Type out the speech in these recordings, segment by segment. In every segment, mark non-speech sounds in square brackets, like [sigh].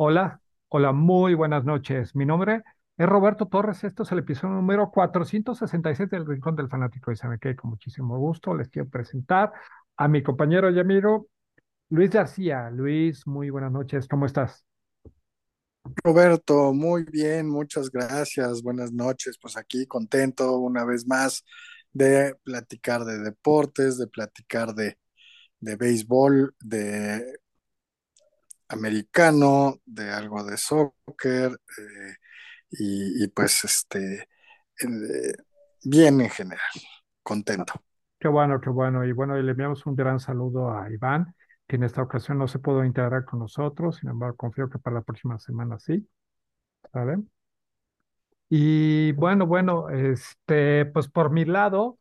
Hola, hola, muy buenas noches. Mi nombre es Roberto Torres. Esto es el episodio número 467 del Rincón del Fanático. Y saben que con muchísimo gusto les quiero presentar a mi compañero y amigo Luis García. Luis, muy buenas noches. ¿Cómo estás? Roberto, muy bien, muchas gracias. Buenas noches. Pues aquí contento una vez más de platicar de deportes, de platicar de, de béisbol, de americano, de algo de soccer eh, y, pues este, eh, bien en general, contento. Qué bueno, qué bueno. Y bueno, le enviamos un gran saludo a Iván, que en esta ocasión no se pudo integrar con nosotros. Sin embargo, confío que para la próxima semana sí. ¿Vale? Y bueno, bueno, este, pues por mi lado,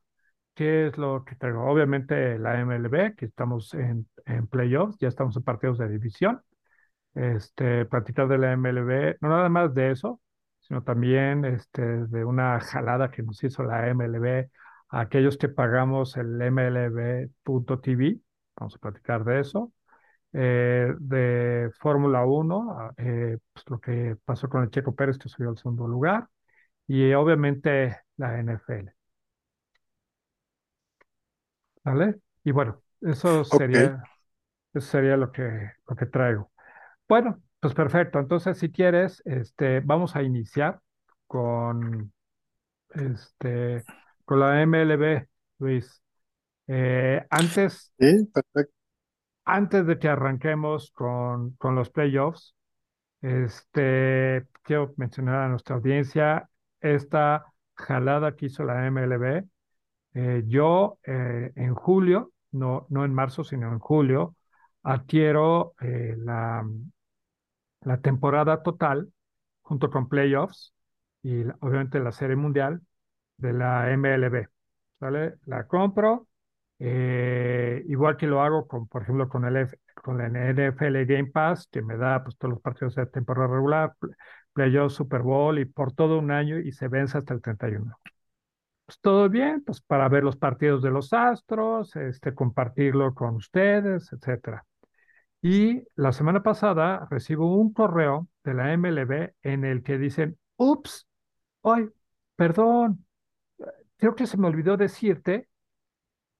¿qué es lo que traigo? Obviamente la MLB, que estamos en, en playoffs, ya estamos en partidos de división. Este, platicar de la MLB, no nada más de eso, sino también este, de una jalada que nos hizo la MLB a aquellos que pagamos el MLB.tv. Vamos a platicar de eso. Eh, de Fórmula 1, eh, pues lo que pasó con el Checo Pérez, que subió al segundo lugar y obviamente la NFL. ¿Vale? Y bueno, eso sería, eso sería lo que, lo que traigo. Bueno, pues perfecto. Entonces, si quieres, este, vamos a iniciar con, este, con la MLB, Luis. Eh, antes, sí, perfecto. antes de que arranquemos con, con los playoffs, este, quiero mencionar a nuestra audiencia esta jalada que hizo la MLB. Eh, yo eh, en julio, no, no en marzo, sino en julio, adquiero eh, la, la temporada total junto con playoffs y obviamente la serie mundial de la MLB. ¿Vale? La compro, eh, igual que lo hago con, por ejemplo, con el con la NFL Game Pass, que me da pues, todos los partidos de temporada regular, pl- playoffs, Super Bowl y por todo un año y se vence hasta el 31. Pues todo bien, pues para ver los partidos de los Astros, este, compartirlo con ustedes, etcétera. Y la semana pasada recibo un correo de la MLB en el que dicen, ups, ay, perdón, creo que se me olvidó decirte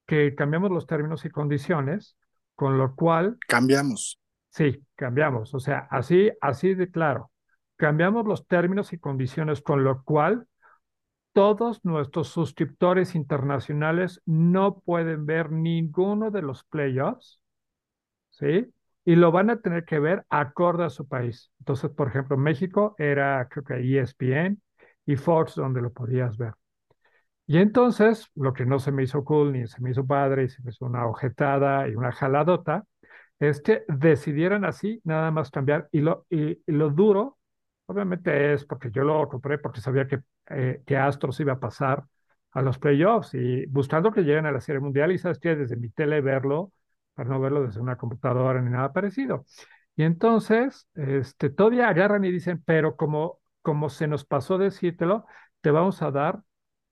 que cambiamos los términos y condiciones, con lo cual, Cambiamos. sí, cambiamos. O sea, así, así de claro, cambiamos los términos y condiciones, con lo cual todos nuestros suscriptores internacionales no pueden ver ninguno de los playoffs ¿sí? Y lo van a tener que ver acorde a su país. Entonces, por ejemplo, México era, creo que ESPN y Fox donde lo podías ver. Y entonces, lo que no se me hizo cool ni se me hizo padre y se me hizo una ojetada y una jaladota, es que decidieran así nada más cambiar. Y lo, y, y lo duro, obviamente es porque yo lo compré porque sabía que, eh, que Astros iba a pasar a los playoffs y buscando que lleguen a la Serie Mundial y sabes que desde mi tele verlo, para no verlo desde una computadora ni nada parecido. Y entonces, este, todavía agarran y dicen, pero como, como se nos pasó decírtelo, te vamos a dar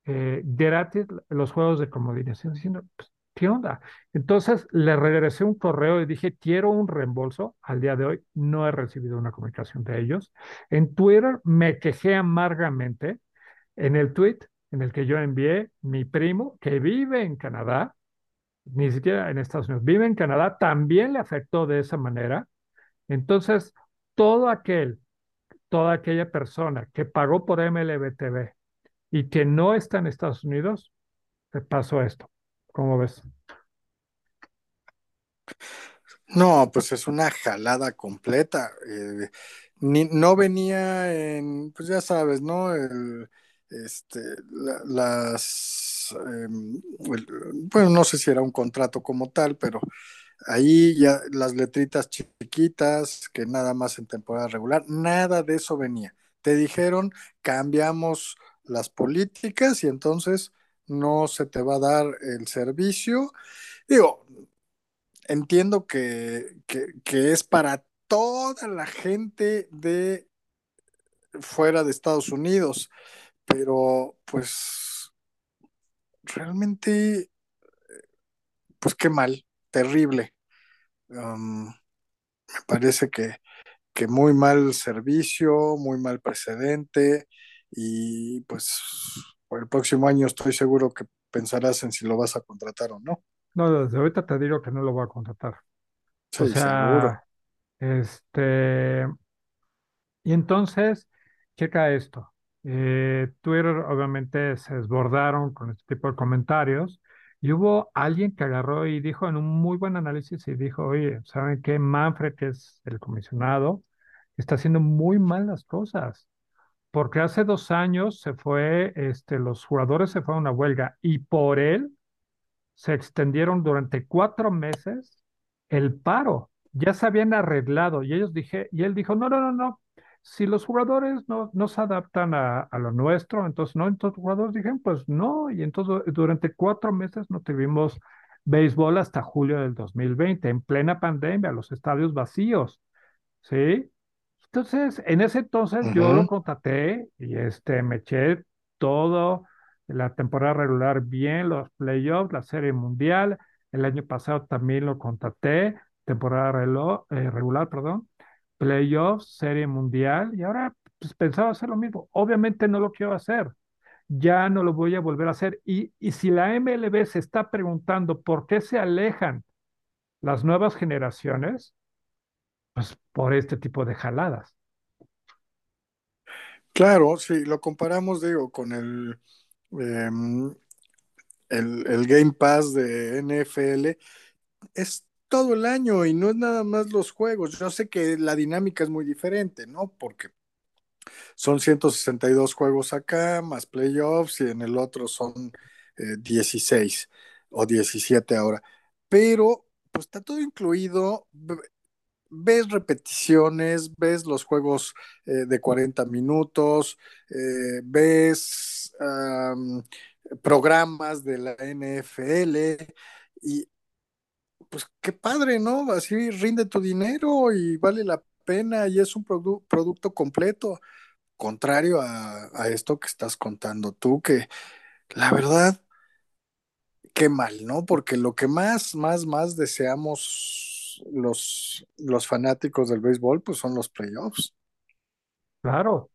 eh, gratis los juegos de comodines. Diciendo, pues, ¿qué onda? Entonces le regresé un correo y dije, quiero un reembolso. Al día de hoy no he recibido una comunicación de ellos. En Twitter me quejé amargamente. En el tweet en el que yo envié, mi primo, que vive en Canadá, ni siquiera en Estados Unidos, vive en Canadá, también le afectó de esa manera. Entonces, todo aquel, toda aquella persona que pagó por MLB TV y que no está en Estados Unidos, te pasó esto. ¿Cómo ves? No, pues es una jalada completa. eh, ni- no venía en, pues ya sabes, ¿no? El, este, la- las, em, bueno, no sé si era un contrato como tal, pero ahí ya las letritas chiquitas, que nada más en temporada regular, nada de eso venía. Te dijeron, cambiamos las políticas y entonces no se te va a dar el servicio. Digo, entiendo que, que es para toda la gente de fuera de Estados Unidos, pero pues realmente, pues qué mal, terrible. Um, me parece que, que muy mal servicio, muy mal precedente y pues por el próximo año estoy seguro que pensarás en si lo vas a contratar o no. No, desde ahorita te digo que no lo voy a contratar. O Sí, seguro. sea, este, y entonces, checa esto. Eh, Twitter obviamente se desbordaron con este tipo de comentarios y hubo alguien que agarró y dijo en un muy buen análisis y dijo, oye, ¿saben qué? Manfred, que es el comisionado, está haciendo muy mal las cosas. Porque hace dos años se fue, este, los jugadores se fueron a huelga y por él se extendieron durante cuatro meses el paro. Ya se habían arreglado y ellos dije, y él dijo, no, no, no, no. Si los jugadores no, no se adaptan a, a lo nuestro, entonces no, entonces los jugadores dijeron, pues no, y entonces durante cuatro meses no tuvimos béisbol hasta julio del 2020, en plena pandemia, los estadios vacíos. ¿sí? Entonces, en ese entonces yo lo contraté y este, me eché todo la temporada regular bien, los playoffs, la serie mundial. El año pasado también lo contraté, temporada relo- eh, regular, perdón, playoffs, serie mundial y ahora pues, pensaba hacer lo mismo. Obviamente no lo quiero hacer, ya no lo voy a volver a hacer. Y, y si la MLB se está preguntando por qué se alejan las nuevas generaciones, pues por este tipo de jaladas. Claro, si lo comparamos, digo, con el, em, el, el Game Pass de NFL, es todo el año y no es nada más los juegos. Yo sé que la dinámica es muy diferente, ¿no? Porque son 162 juegos acá, más playoffs, y en el otro son eh, 16 o 17 ahora. Pero, pues está todo incluido. Ves repeticiones, ves los juegos eh, de 40 minutos, eh, ves programas de la NFL y pues qué padre, ¿no? Así rinde tu dinero y vale la pena y es un produ producto completo, contrario a, a, esto que estás contando tú, que la verdad, qué mal, ¿no? Porque lo que más, más, más deseamos los, los fanáticos del béisbol, pues son los playoffs. Claro,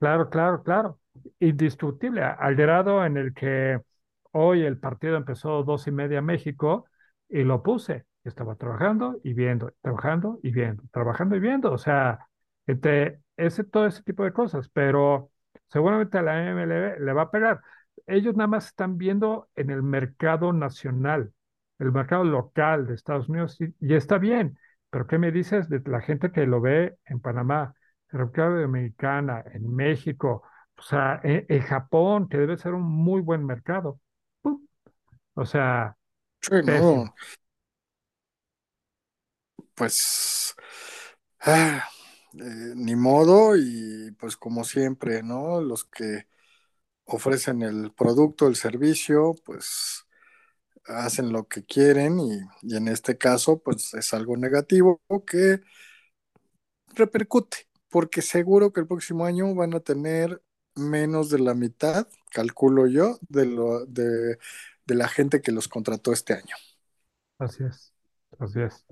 Claro, claro, claro. Indiscutible, al grado en el que hoy el partido empezó dos y media México y lo puse. Estaba trabajando y viendo, trabajando y viendo, trabajando y viendo. O sea, entre ese, todo ese tipo de cosas, pero seguramente a la MLB le va a pegar. Ellos nada más están viendo en el mercado nacional, el mercado local de Estados Unidos y, está bien. Pero ¿qué me dices de la gente que lo ve en Panamá? República Dominicana, en México, o sea, en, en Japón, que debe ser un muy buen mercado. O sea, Sí, no, pues ah, eh, ni modo y pues como siempre, ¿no? Los que ofrecen el producto, el servicio, pues hacen lo que quieren y, y en este caso pues es algo negativo que repercute, porque seguro que el próximo año van a tener menos de la mitad, calculo yo, de, lo, de, de la gente que los contrató este año. Así es, así es.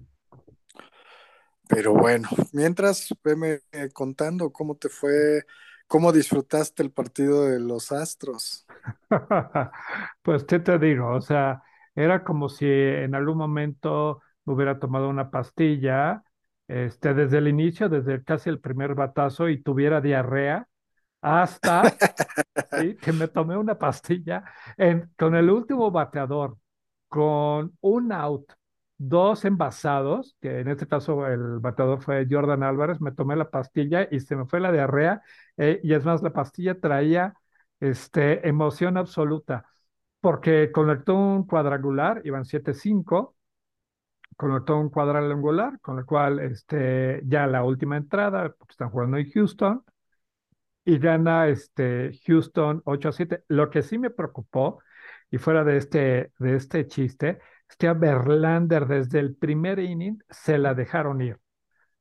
Pero bueno, mientras veme contando cómo te fue, cómo disfrutaste el partido de los Astros. [laughs] Pues, ¿qué te digo? O sea, era como si en algún momento me hubiera tomado una pastilla, este, desde el inicio, desde casi el primer batazo y tuviera diarrea, hasta [laughs] ¿sí? Que me tomé una pastilla en- con el último bateador, con un out, dos envasados, que en este caso el bateador fue Jordan Álvarez, me tomé la pastilla y se me fue la diarrea, eh, y es más, la pastilla traía este, emoción absoluta, porque conectó un cuadrangular, iban siete cinco conectó un cuadrangular, con lo cual este, ya la última entrada, porque están jugando en Houston, y gana este Houston 8 a 7. Lo que sí me preocupó, y fuera de este, de este chiste, es que a Verlander desde el primer inning se la dejaron ir.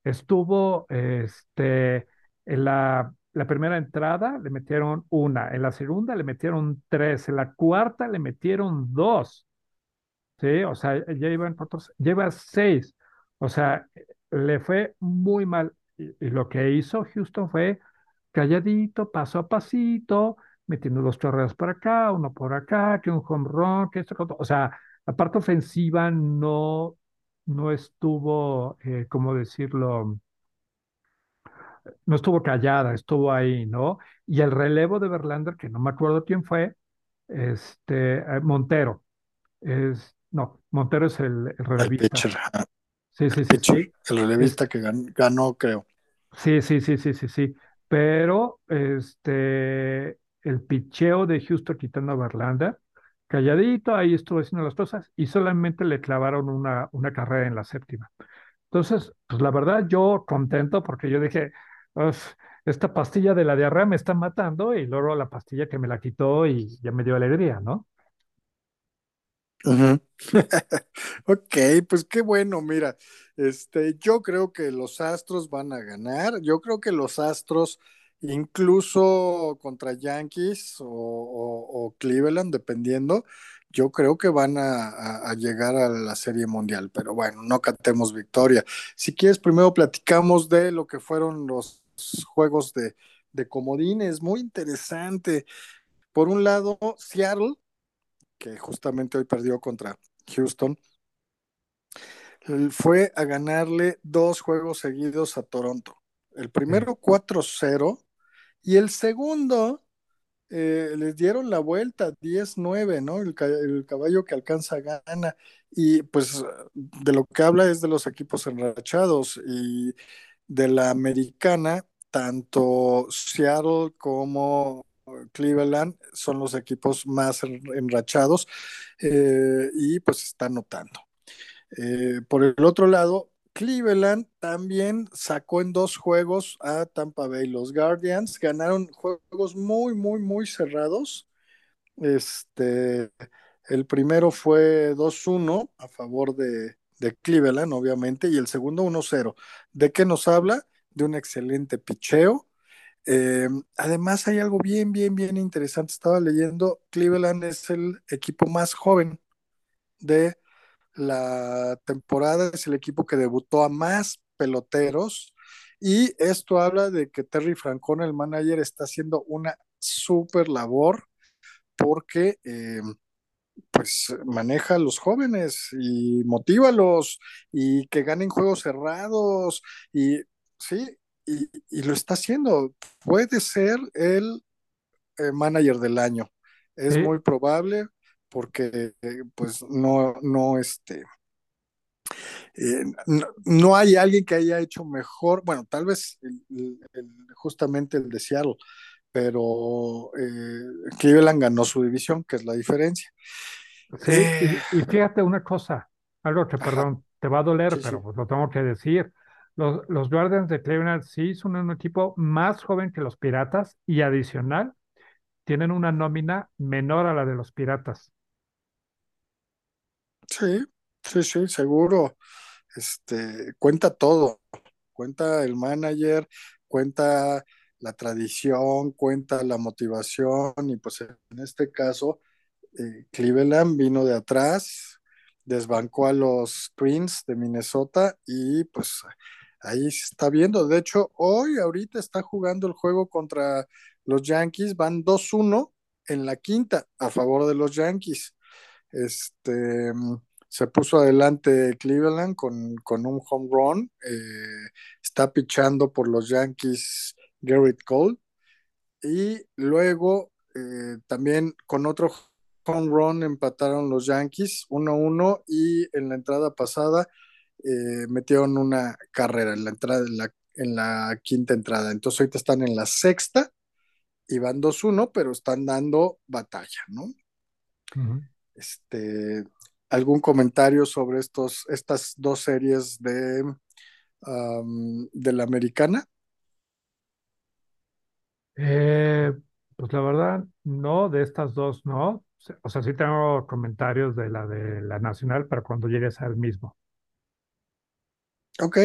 Estuvo este, en la, primera entrada, le metieron una, en la segunda le metieron tres, en la cuarta le metieron dos. ¿sí? O sea, ya iban cuatro, lleva seis. O sea, le fue muy mal. Y lo que hizo Houston fue calladito, paso a pasito, metiendo dos chorreos por acá, uno por acá, que un home run, que esto, que otro. O sea, la parte ofensiva no, no estuvo, eh, ¿cómo decirlo? No estuvo callada, estuvo ahí, ¿no? Y el relevo de Verlander, que no me acuerdo quién fue, este, eh, Montero, es, no, Montero es el, el El relevista. pitcher, Sí, el sí, sí, pitcher, sí. el relevista que gan- ganó, creo. Sí, sí, sí, sí, sí, sí. Pero este, el picheo de Houston quitando a Verlander, calladito, ahí estuvo haciendo las cosas y solamente le clavaron una, una carrera en la séptima. Entonces, pues la verdad, yo contento porque yo dije, "Uf, esta pastilla de la diarrea me está matando y luego la pastilla que me la quitó y ya me dio alegría, ¿no? Ujú. [laughs] Ok, pues qué bueno, mira, este, yo creo que los Astros van a ganar, yo creo que los Astros, incluso contra Yankees o, Cleveland, dependiendo, yo creo que van a llegar a la Serie Mundial, pero bueno, no cantemos victoria. Si quieres, primero platicamos de lo que fueron los juegos de, de comodines, muy interesante. Por un lado, Seattle, que justamente hoy perdió contra Houston fue a ganarle dos juegos seguidos a Toronto. El primero 4-0 y el segundo eh, les dieron la vuelta 10-9, ¿no? El, el, caballo que alcanza gana. Y pues de lo que habla es de los equipos enrachados y de la americana, tanto Seattle como Cleveland son los equipos más enrachados eh, y pues está notando. Eh, por el otro lado, Cleveland también sacó en dos juegos a Tampa Bay. Los Guardians ganaron juegos muy, muy, muy cerrados. Este, el primero fue 2-1 a favor de, de, Cleveland, obviamente, y el segundo 1-0. ¿De qué nos habla? De un excelente picheo. Eh, además, hay algo bien, bien, bien interesante. Estaba leyendo, Cleveland es el equipo más joven de la temporada es el equipo que debutó a más peloteros y esto habla de que Terry Francona, el manager, está haciendo una súper labor porque eh, pues maneja a los jóvenes y motívalos y que ganen juegos cerrados y sí, y, y lo está haciendo. Puede ser el eh, manager del año. Es sí, muy probable porque eh, pues no, no, este, eh, no, no, hay alguien que haya hecho mejor, bueno, tal vez el, el, justamente el de Seattle, pero eh, Cleveland ganó su división, que es la diferencia. sí. Eh, Y, y fíjate una cosa, algo que, ajá, perdón, te va a doler, sí, pero sí, pues lo tengo que decir. Los, los Guardians de Cleveland sí son un equipo más joven que los Piratas y adicional tienen una nómina menor a la de los Piratas. Sí, sí, sí, seguro. Este, cuenta todo, cuenta el manager, cuenta la tradición, cuenta la motivación y pues en este caso eh, Cleveland vino de atrás, desbancó a los Twins de Minnesota y pues ahí se está viendo. De hecho, hoy ahorita está jugando el juego contra los Yankees, van 2-1 en la quinta a favor de los Yankees. Este se puso adelante Cleveland con, con un home run. Eh, está pichando por los Yankees Garrett Cole. Y luego eh, también con otro home run empataron los Yankees 1-1 y en la entrada pasada eh, metieron una carrera en la entrada en la, en la quinta entrada. Entonces ahorita están en la sexta y van 2-1, pero están dando batalla, ¿no? Uh. Este, ¿Algún comentario sobre estos, estas dos series de, um, de la americana? Eh, pues la verdad, no, de estas dos no. O sea, sí tengo comentarios de la de la nacional, pero cuando llegues al mismo. Ok,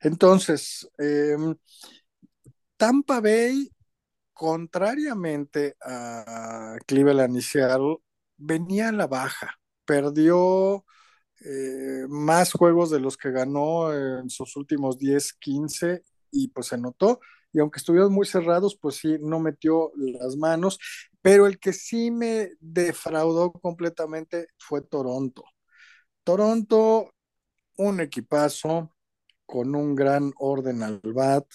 entonces, eh, Tampa Bay, contrariamente a Cleveland y Seattle, venía a la baja. Perdió eh, más juegos de los que ganó en sus últimos 10, 15 y pues se notó. Y aunque estuvieron muy cerrados, pues sí, no metió las manos. Pero el que sí me defraudó completamente fue Toronto. Toronto, un equipazo con un gran orden al bat.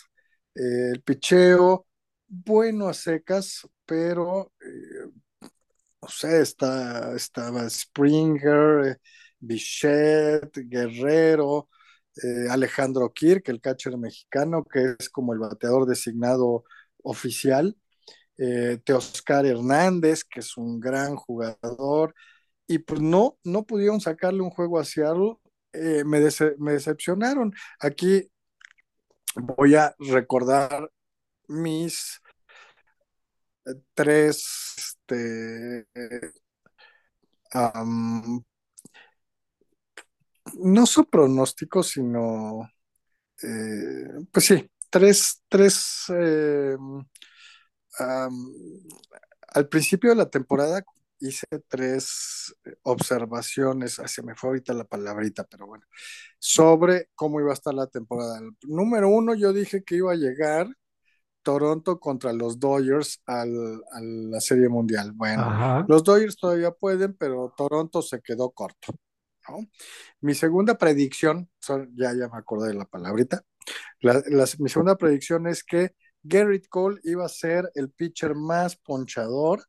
Eh, el picheo, bueno a secas, pero no sé, está, estaba Springer, eh, Bichette, Guerrero, eh, Alejandro Kirk, el catcher mexicano, que es como el bateador designado oficial, eh, Teoscar Hernández, que es un gran jugador, y pues no, no pudieron sacarle un juego a Seattle, eh, me, dece me decepcionaron. Aquí voy a recordar mis tres este, um, no su pronóstico, sino, eh, pues sí, tres, tres, eh, al principio de la temporada hice tres observaciones, se me fue ahorita la palabrita, pero bueno, sobre cómo iba a estar la temporada. Número uno, yo dije que iba a llegar Toronto contra los Dodgers al, a la Serie Mundial. Bueno, Ajá. los Dodgers todavía pueden, pero Toronto se quedó corto. ¿no? Mi segunda predicción, son, ya, ya me acordé de la palabrita, la, la, mi segunda predicción es que Garrett Cole iba a ser el pitcher más ponchador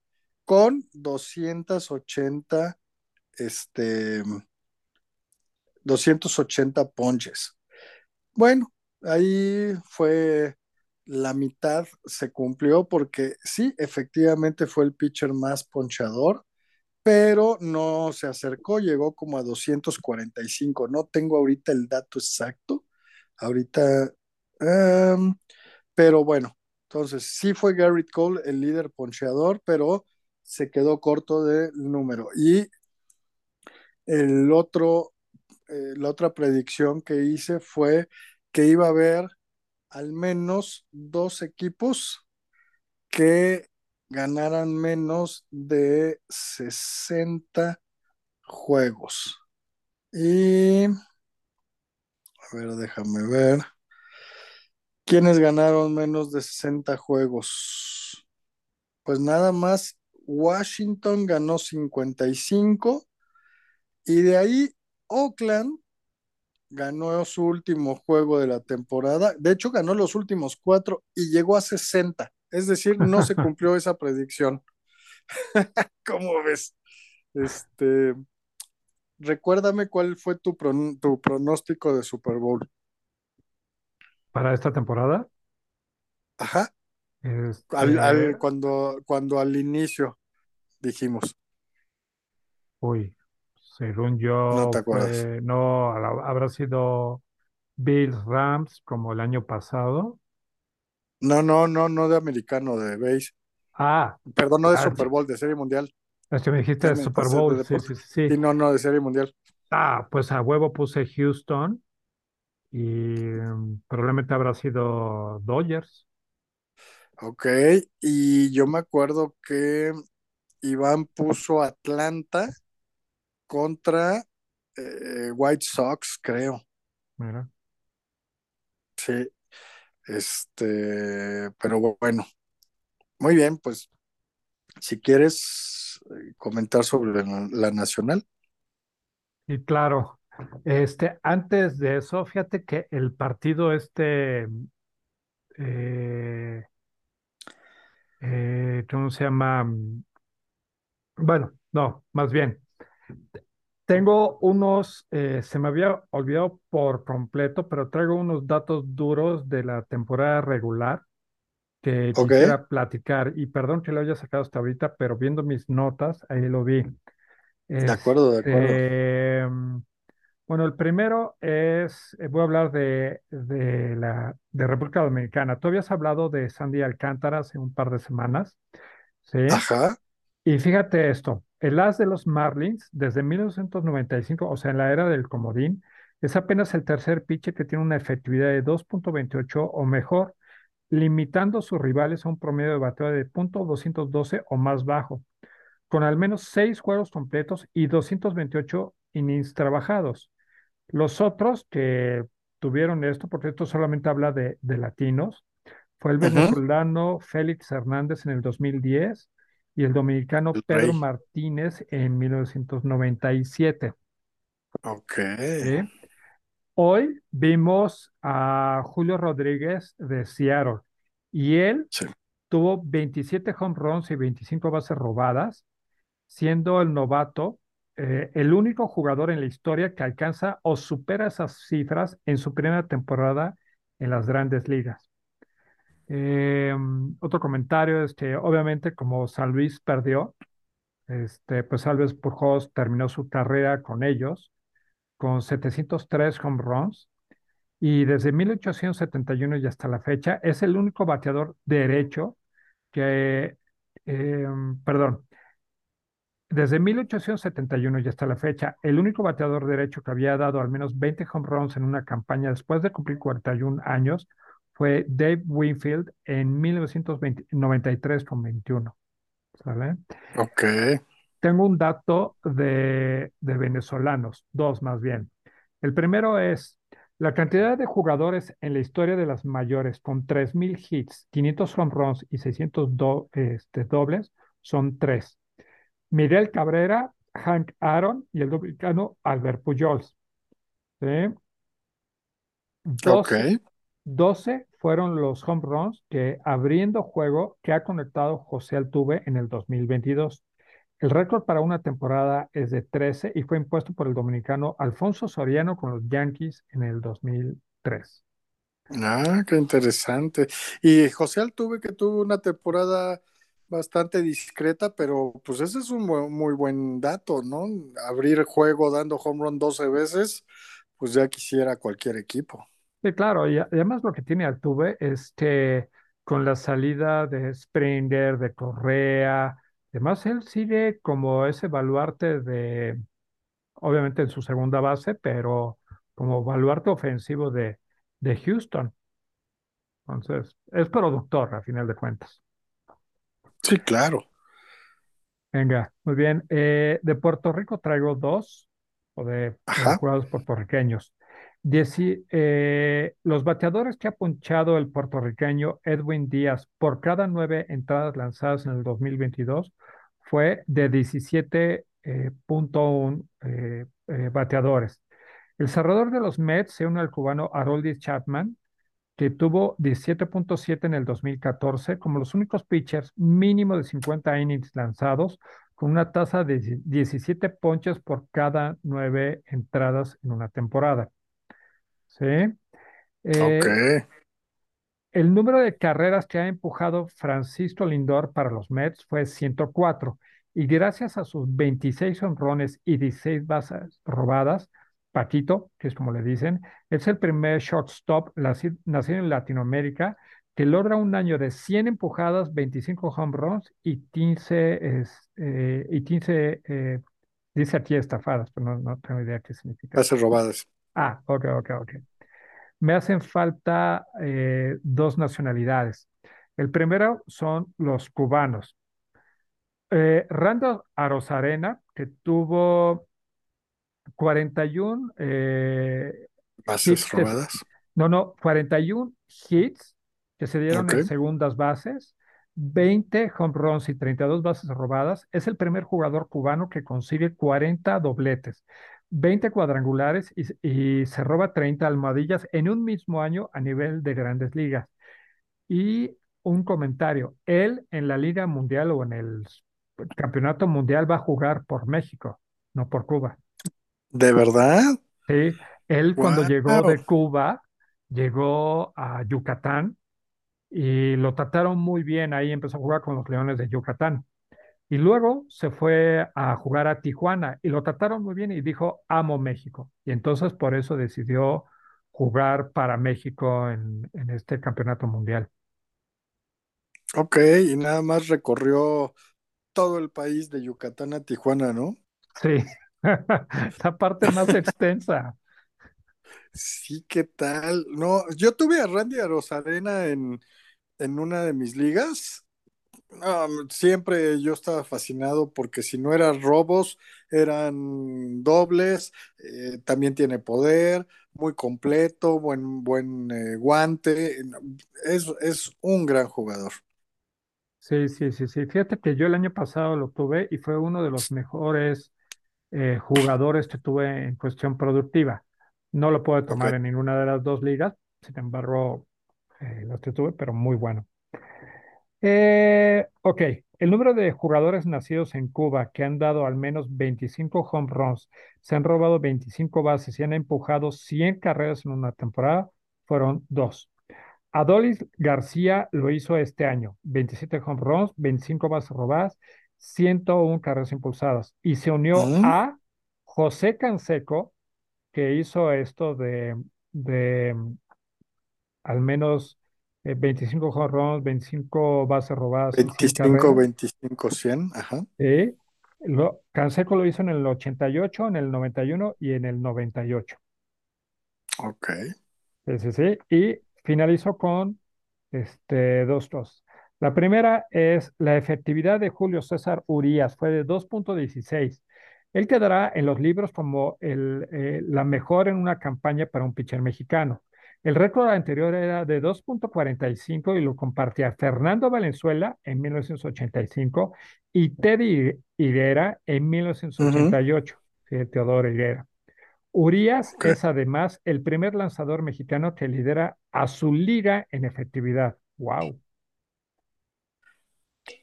con 280, este, 280 ponches. Bueno, ahí fue la mitad se cumplió porque sí, efectivamente fue el pitcher más ponchador, pero no se acercó, llegó como a 245. No tengo ahorita el dato exacto, ahorita, um, pero bueno, entonces sí fue Garrett Cole el líder poncheador, pero se quedó corto del número. Y el otro, eh, la otra predicción que hice fue que iba a haber al menos dos equipos que ganaran menos de 60 juegos. Y, a ver, déjame ver. ¿Quiénes ganaron menos de 60 juegos? Pues nada más, Washington ganó 55 y de ahí Oakland ganó su último juego de la temporada. De hecho, ganó los últimos cuatro y llegó a 60. Es decir, no se [laughs] cumplió esa predicción. [laughs] ¿Cómo ves? Este, recuérdame cuál fue tu, pron tu pronóstico de Super Bowl. ¿Para esta temporada? Ajá. Este... Al, al, cuando, cuando al inicio dijimos. Uy, según yo, no, te acuerdas. fue, no habrá sido Bills Rams como el año pasado. No, no, no, no de americano, de base. Ah, perdón, no de ah, Super Bowl, de Serie Mundial. Es que me dijiste de Super Bowl, de sí, sí, sí, sí. no, no, de Serie Mundial. Ah, pues a huevo puse Houston y um, probablemente habrá sido Dodgers. Ok, y yo me acuerdo que Iván puso Atlanta contra eh, White Sox, creo. Mira. Sí, este, pero bueno, muy bien, pues si quieres eh, comentar sobre la, la, nacional. Y claro, este, antes de eso, fíjate que el partido este, eh, eh, ¿cómo se llama? Bueno, no, más bien, tengo unos, eh, se me había olvidado por completo, pero traigo unos datos duros de la temporada regular que Ok. quisiera platicar. Y perdón que lo haya sacado hasta ahorita, pero viendo mis notas, ahí lo vi. De acuerdo, de acuerdo. Este, bueno, el primero es, eh, voy a hablar de, de la de República Dominicana. Tú habías hablado de Sandy Alcántara hace un par de semanas, ¿sí? Ajá. Y fíjate esto, el as de los Marlins desde 1995, o sea, en la era del comodín, es apenas el tercer pitcher que tiene una efectividad de 2.28 o mejor, limitando a sus rivales a un promedio de bateo de .212 o más bajo, con al menos seis juegos completos y 228 innings trabajados. Los otros que obtuvieron esto, porque esto solamente habla de, de latinos, fue el venezolano Félix Hernández en el 2010 y el dominicano El Pedro. Martínez en 1997. Ok. ¿sí? Hoy vimos a Julio Rodríguez de Seattle y él Sí. tuvo 27 home runs y 25 bases robadas, siendo el novato eh, el único jugador en la historia que alcanza o supera esas cifras en su primera temporada en las grandes ligas. Eh, otro comentario es que obviamente como San Luis perdió, este, pues Alves Pujols terminó su carrera con ellos con 703 home runs y desde 1871 y hasta la fecha es el único bateador derecho que, eh, perdón, desde 1871 y hasta la fecha, el único bateador derecho que había dado al menos 20 home runs en una campaña después de cumplir 41 años fue Dave Winfield en 1993 con 21. ¿sale? Ok. Tengo un dato de, de venezolanos, dos más bien. El primero es la cantidad de jugadores en la historia de las mayores con 3.000 hits, 500 home runs y 600 do- este, dobles son tres. Miguel Cabrera, Hank Aaron y el dominicano Albert Pujols. ¿sí? Ok. 12, 12 fueron los home runs que abriendo juego que ha conectado José Altuve en el 2022. El récord para una temporada es de 13 y fue impuesto por el dominicano Alfonso Soriano con los Yankees en el 2003. Ah, qué interesante. Y José Altuve que tuvo una temporada bastante discreta, pero pues ese es un muy buen dato, ¿no? Abrir juego dando home run 12 veces, pues ya quisiera cualquier equipo. Sí, claro, y además lo que tiene Altuve es que con la salida de Springer, de Correa, además él sigue como ese baluarte de, obviamente en su segunda base, pero como baluarte ofensivo de, de Houston. Entonces, es productor a final de cuentas. Sí, claro. Venga, muy bien. Eh, de Puerto Rico traigo dos, o de Ajá. jugadores puertorriqueños. Eh, los bateadores que ha ponchado el puertorriqueño Edwin Díaz por cada nueve entradas lanzadas en el 2022 fue de 17.1 eh, eh, bateadores. El cerrador de los Mets se une al cubano Aroldis Chapman, que tuvo 17.7 en el 2014, como los únicos pitchers mínimo de 50 innings lanzados, con una tasa de 17 ponches por cada nueve entradas en una temporada. ¿Sí? Ok. Eh, el número de carreras que ha empujado Francisco Lindor para los Mets fue 104 y gracias a sus 26 honrones y 16 bases robadas, Paquito, que es como le dicen, es el primer shortstop naci- nacido en Latinoamérica que logra un año de 100 empujadas, 25 home runs y 15, es- eh, y 15 eh, dice aquí estafadas, pero no, no tengo idea qué significa. Hace robadas. Ah, ok, ok, ok. Me hacen falta eh, dos nacionalidades. El primero son los cubanos. Eh, Randall Arozarena, que tuvo 41 eh, Bases hits, que robadas. no, no, 41 hits que se dieron en segundas bases, 20 home runs y 32 bases robadas. Es el primer jugador cubano que consigue 40 dobletes, 20 cuadrangulares y, y se roba 30 almohadillas en un mismo año a nivel de grandes ligas. Y un comentario, él en la Liga Mundial o en el Campeonato Mundial va a jugar por México, no por Cuba. ¿De verdad? Sí, él cuando llegó de Cuba, llegó a Yucatán y lo trataron muy bien. Ahí empezó a jugar con los Leones de Yucatán. Y luego se fue a jugar a Tijuana y lo trataron muy bien y dijo, amo México. Y entonces por eso decidió jugar para México en, en este campeonato mundial. Ok, y nada más recorrió todo el país de Yucatán a Tijuana, ¿no? Sí, [laughs] la parte más [laughs] extensa. Sí, ¿qué tal? No, yo tuve a Randy Arozarena en, en una de mis ligas. Siempre yo estaba fascinado porque si no eran robos, eran dobles, eh, también tiene poder, muy completo, buen, buen eh, guante. Es, es un gran jugador. Sí, sí, sí, sí. Fíjate que yo el año pasado lo tuve y fue uno de los mejores eh, jugadores que tuve en cuestión productiva. No lo puedo tomar en ninguna de las dos ligas, sin embargo, eh, los que tuve, pero muy bueno. Eh, ok, el número de jugadores nacidos en Cuba que han dado al menos 25 home runs, se han robado 25 bases y han empujado 100 carreras en una temporada, fueron dos. Adolis García lo hizo este año, 27 home runs, 25 bases robadas, 101 carreras impulsadas. Y se unió Mm, a José Canseco, que hizo esto de, de mm, al menos eh, 25 home runs, 25 bases robadas y 100 25, carreras. 25, 100. Ajá. Sí. Lo, Canseco lo hizo en el 88, en el 91 y en el 98. Ok. Sí, sí, sí. Y finalizó con este, dos cosas. La primera es la efectividad de Julio César Urías, fue de 2.16. Él quedará en los libros como el, eh, la mejor en una campaña para un pitcher mexicano. El récord anterior era de 2.45 y lo compartía Fernando Valenzuela en 1985 y Teddy Higuera en Ujú, 1988. Sí, Teodoro Higuera. Urias es además el primer lanzador mexicano que lidera a su liga en efectividad. ¡Wow!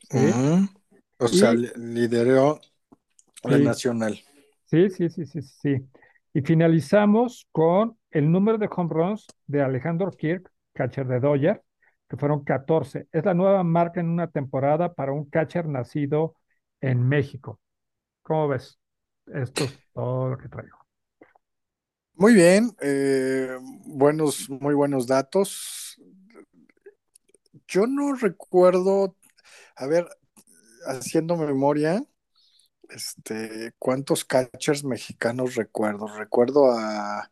Sí. O sea, Y lideró la sí, nacional. sí, sí, sí, sí, sí. Y finalizamos con el número de home runs de Alejandro Kirk, catcher de Dodger, que fueron 14. Es la nueva marca en una temporada para un catcher nacido en México. ¿Cómo ves? Esto es todo lo que traigo. Muy bien, eh, buenos, muy buenos datos. Yo no recuerdo, a ver, haciendo memoria, este, ¿cuántos catchers mexicanos recuerdo? Recuerdo a,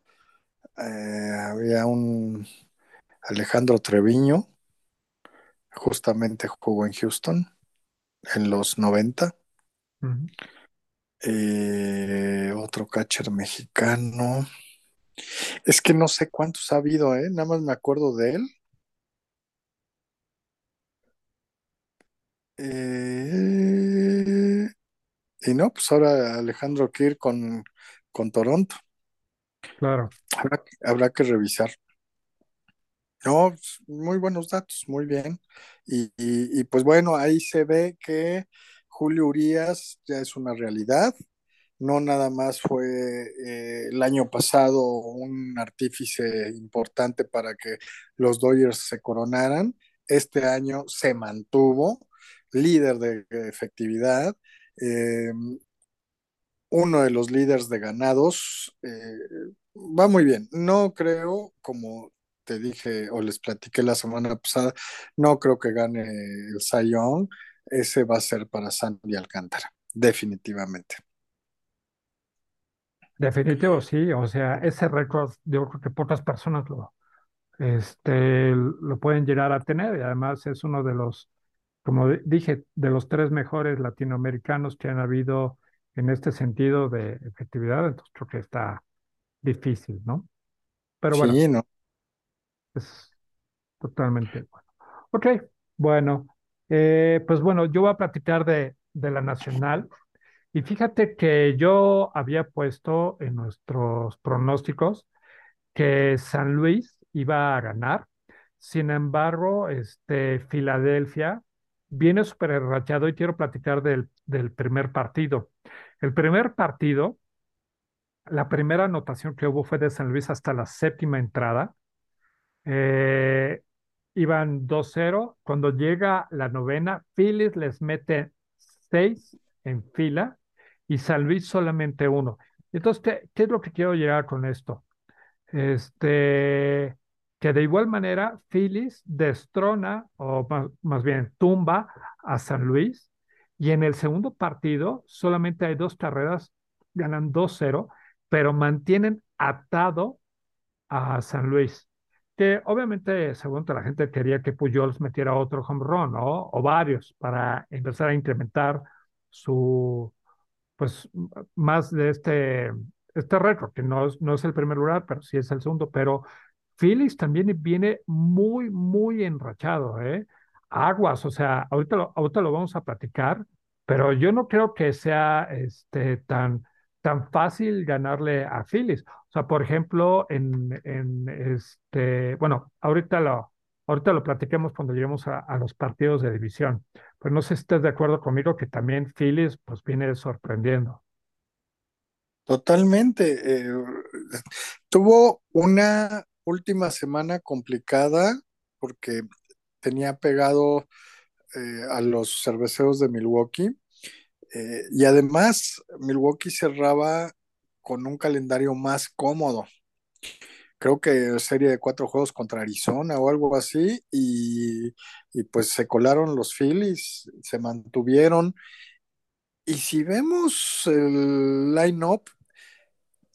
eh, había un Alejandro Treviño, justamente jugó en Houston en los 90. Ujú, Eh, otro catcher mexicano. Es que no sé cuántos ha habido, ¿eh? Nada más me acuerdo de él. Eh, y no, pues ahora Alejandro Kirk con, con Toronto. Claro. Habrá, habrá que revisar. No, pues, muy buenos datos, muy bien. Y, y- y, pues bueno, ahí se ve que Julio Urias ya es una realidad. No nada más fue eh, el año pasado un artífice importante para que los Dodgers se coronaran. Este año se mantuvo líder de efectividad. Eh, uno de los líderes de ganados. Eh, va muy bien. No creo, como te dije o les platiqué la semana pasada, no creo que gane el Young. Ese va a ser para Sandy Alcántara, definitivamente. Definitivo, sí. O sea, ese récord, yo creo que pocas personas lo, este, lo pueden llegar a tener y además es uno de los, como di- dije, de los tres mejores latinoamericanos que han habido en este sentido de efectividad, entonces creo que está difícil, ¿no? Pero bueno, Sí, no. es totalmente bueno. Ok, bueno, eh, pues bueno, yo voy a platicar de, de la nacional y fíjate que yo había puesto en nuestros pronósticos que San Luis iba a ganar. Sin embargo, este, Filadelfia viene súper enrachado y quiero platicar del, primer partido. El primer partido, la primera anotación que hubo fue de San Luis hasta la séptima entrada. Eh, iban 2-0. Cuando llega la novena, Phillies les mete seis en fila y San Luis solamente uno. Entonces, ¿qué, qué es lo que quiero llegar con esto? Este, que de igual manera Phillies destrona, o más, más bien tumba a San Luis, y en el segundo partido solamente hay dos carreras, ganan 2-0, pero mantienen atado a San Luis. Que obviamente, según la gente, quería que Pujols metiera otro home run. O varios, para empezar a incrementar su, pues, más de este este récord, que no es, no es el primer lugar, pero sí es el segundo, pero Phillies también viene muy, muy enrachado, ¿eh? Aguas, o sea, ahorita lo, ahorita lo vamos a platicar, pero yo no creo que sea este, tan, tan fácil ganarle a Phillies. O sea, por ejemplo, en, en este, bueno, ahorita lo, ahorita lo platiquemos cuando lleguemos a, a los partidos de división, pero no sé si estás de acuerdo conmigo que también Phillies pues viene sorprendiendo. Totalmente. eh, tuvo una última semana complicada porque tenía pegado eh, a los cerveceros de Milwaukee eh, y además Milwaukee cerraba con un calendario más cómodo. Creo que serie de cuatro juegos contra Arizona o algo así y, y pues se colaron los Phillies, se mantuvieron. Y si vemos el line-up,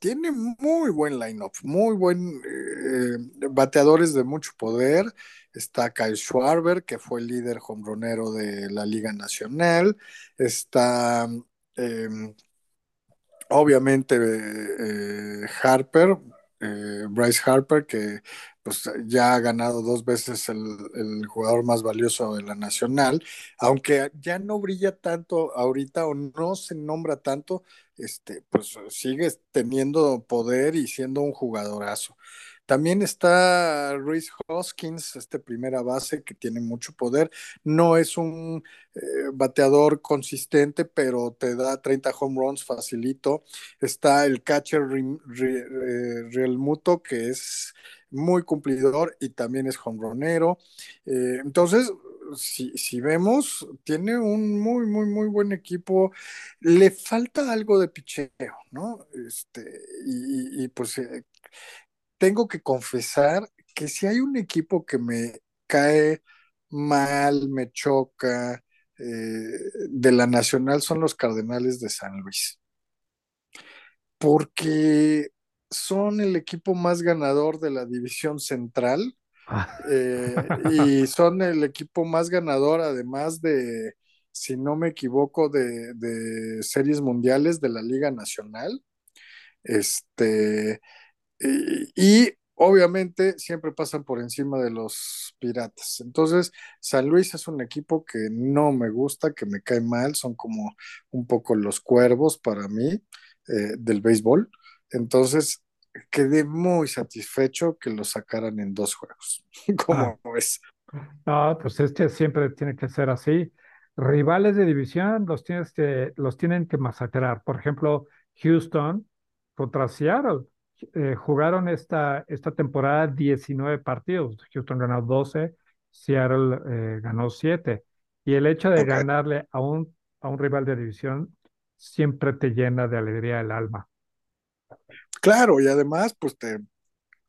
tiene muy buen line-up, muy buen eh, bateadores de mucho poder. Está Kyle Schwarber, que fue el líder hombronero de la Liga Nacional. Está, eh, obviamente, eh, Harper, eh, Bryce Harper, que pues ya ha ganado dos veces el, el, jugador más valioso de la Nacional, aunque ya no brilla tanto ahorita o no se nombra tanto, este, pues sigue teniendo poder y siendo un jugadorazo. También está Reese Hoskins, este primera base que tiene mucho poder. No es un eh, bateador consistente, pero te da 30 home runs facilito. Está el catcher Real Muto, que es muy cumplidor y también es hombronero. Eh, entonces, si, si, vemos, tiene un muy, muy, muy buen equipo. Le falta algo de picheo, ¿no? Este, y, pues eh, tengo que confesar que si hay un equipo que me cae mal, me choca, eh, de la Nacional son los Cardenales de San Luis. Porque son el equipo más ganador de la división central eh, y son el equipo más ganador, además de, si no me equivoco, de, de series mundiales de la Liga Nacional. Este, y, y, obviamente siempre pasan por encima de los piratas. Entonces, San Luis es un equipo que no me gusta, que me cae mal, son como un poco los cuervos para mí eh, del béisbol. Entonces, quedé muy satisfecho que lo sacaran en dos juegos. [laughs] ¿Cómo ah. ves? No, pues es que siempre tiene que ser así. Rivales de división los, tienes que, los tienen que masacrar. Por ejemplo, Houston contra Seattle. Eh, jugaron esta, esta temporada 19 partidos. Houston ganó 12, Seattle eh, ganó 7. Y el hecho de okay. ganarle a un, a un rival de división siempre te llena de alegría el alma. Claro, y además, pues te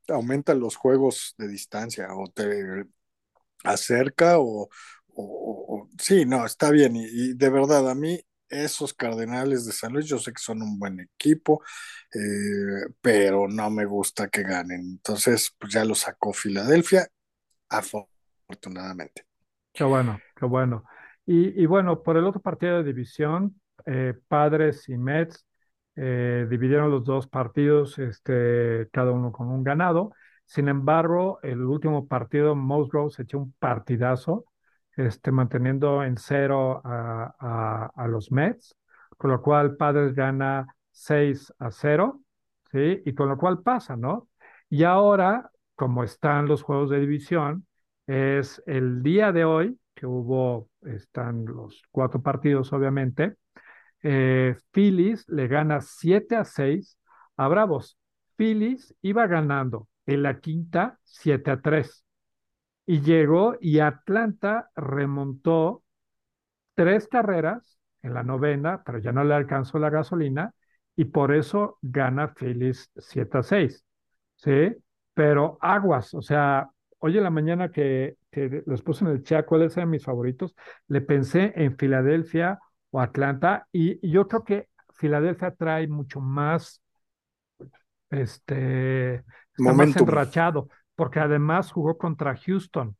aumenta los juegos de distancia o te acerca o, o, o sí, no, está bien. Y, y, de verdad, a mí esos Cardenales de San Luis, yo sé que son un buen equipo, eh, pero no me gusta que ganen. Entonces, pues ya lo sacó Filadelfia, afortunadamente. Qué bueno, qué bueno. Y, y bueno, por el otro partido de división, eh, Padres y Mets eh, dividieron los dos partidos, este, cada uno con un ganado. Sin embargo, el último partido, Musgrove se echó un partidazo, este, manteniendo en cero a, a, a, los Mets, con lo cual Padres gana 6 a 0, ¿sí? Y con lo cual pasa, ¿no? Y ahora, como están los juegos de división, es el día de hoy, que hubo, están los cuatro partidos, obviamente, eh, Phillies le gana 7 a 6 a Bravos. Phillies iba ganando en la quinta 7 a 3 y llegó y Atlanta remontó tres carreras en la novena, pero ya no le alcanzó la gasolina y por eso gana Phillies 7 a 6. ¿Sí? Pero aguas, o sea, hoy en la mañana que, que les puse en el chat cuáles eran mis favoritos, le pensé en Filadelfia o Atlanta y, y yo creo que Filadelfia trae mucho más, este, está más enrachado, porque además jugó contra Houston.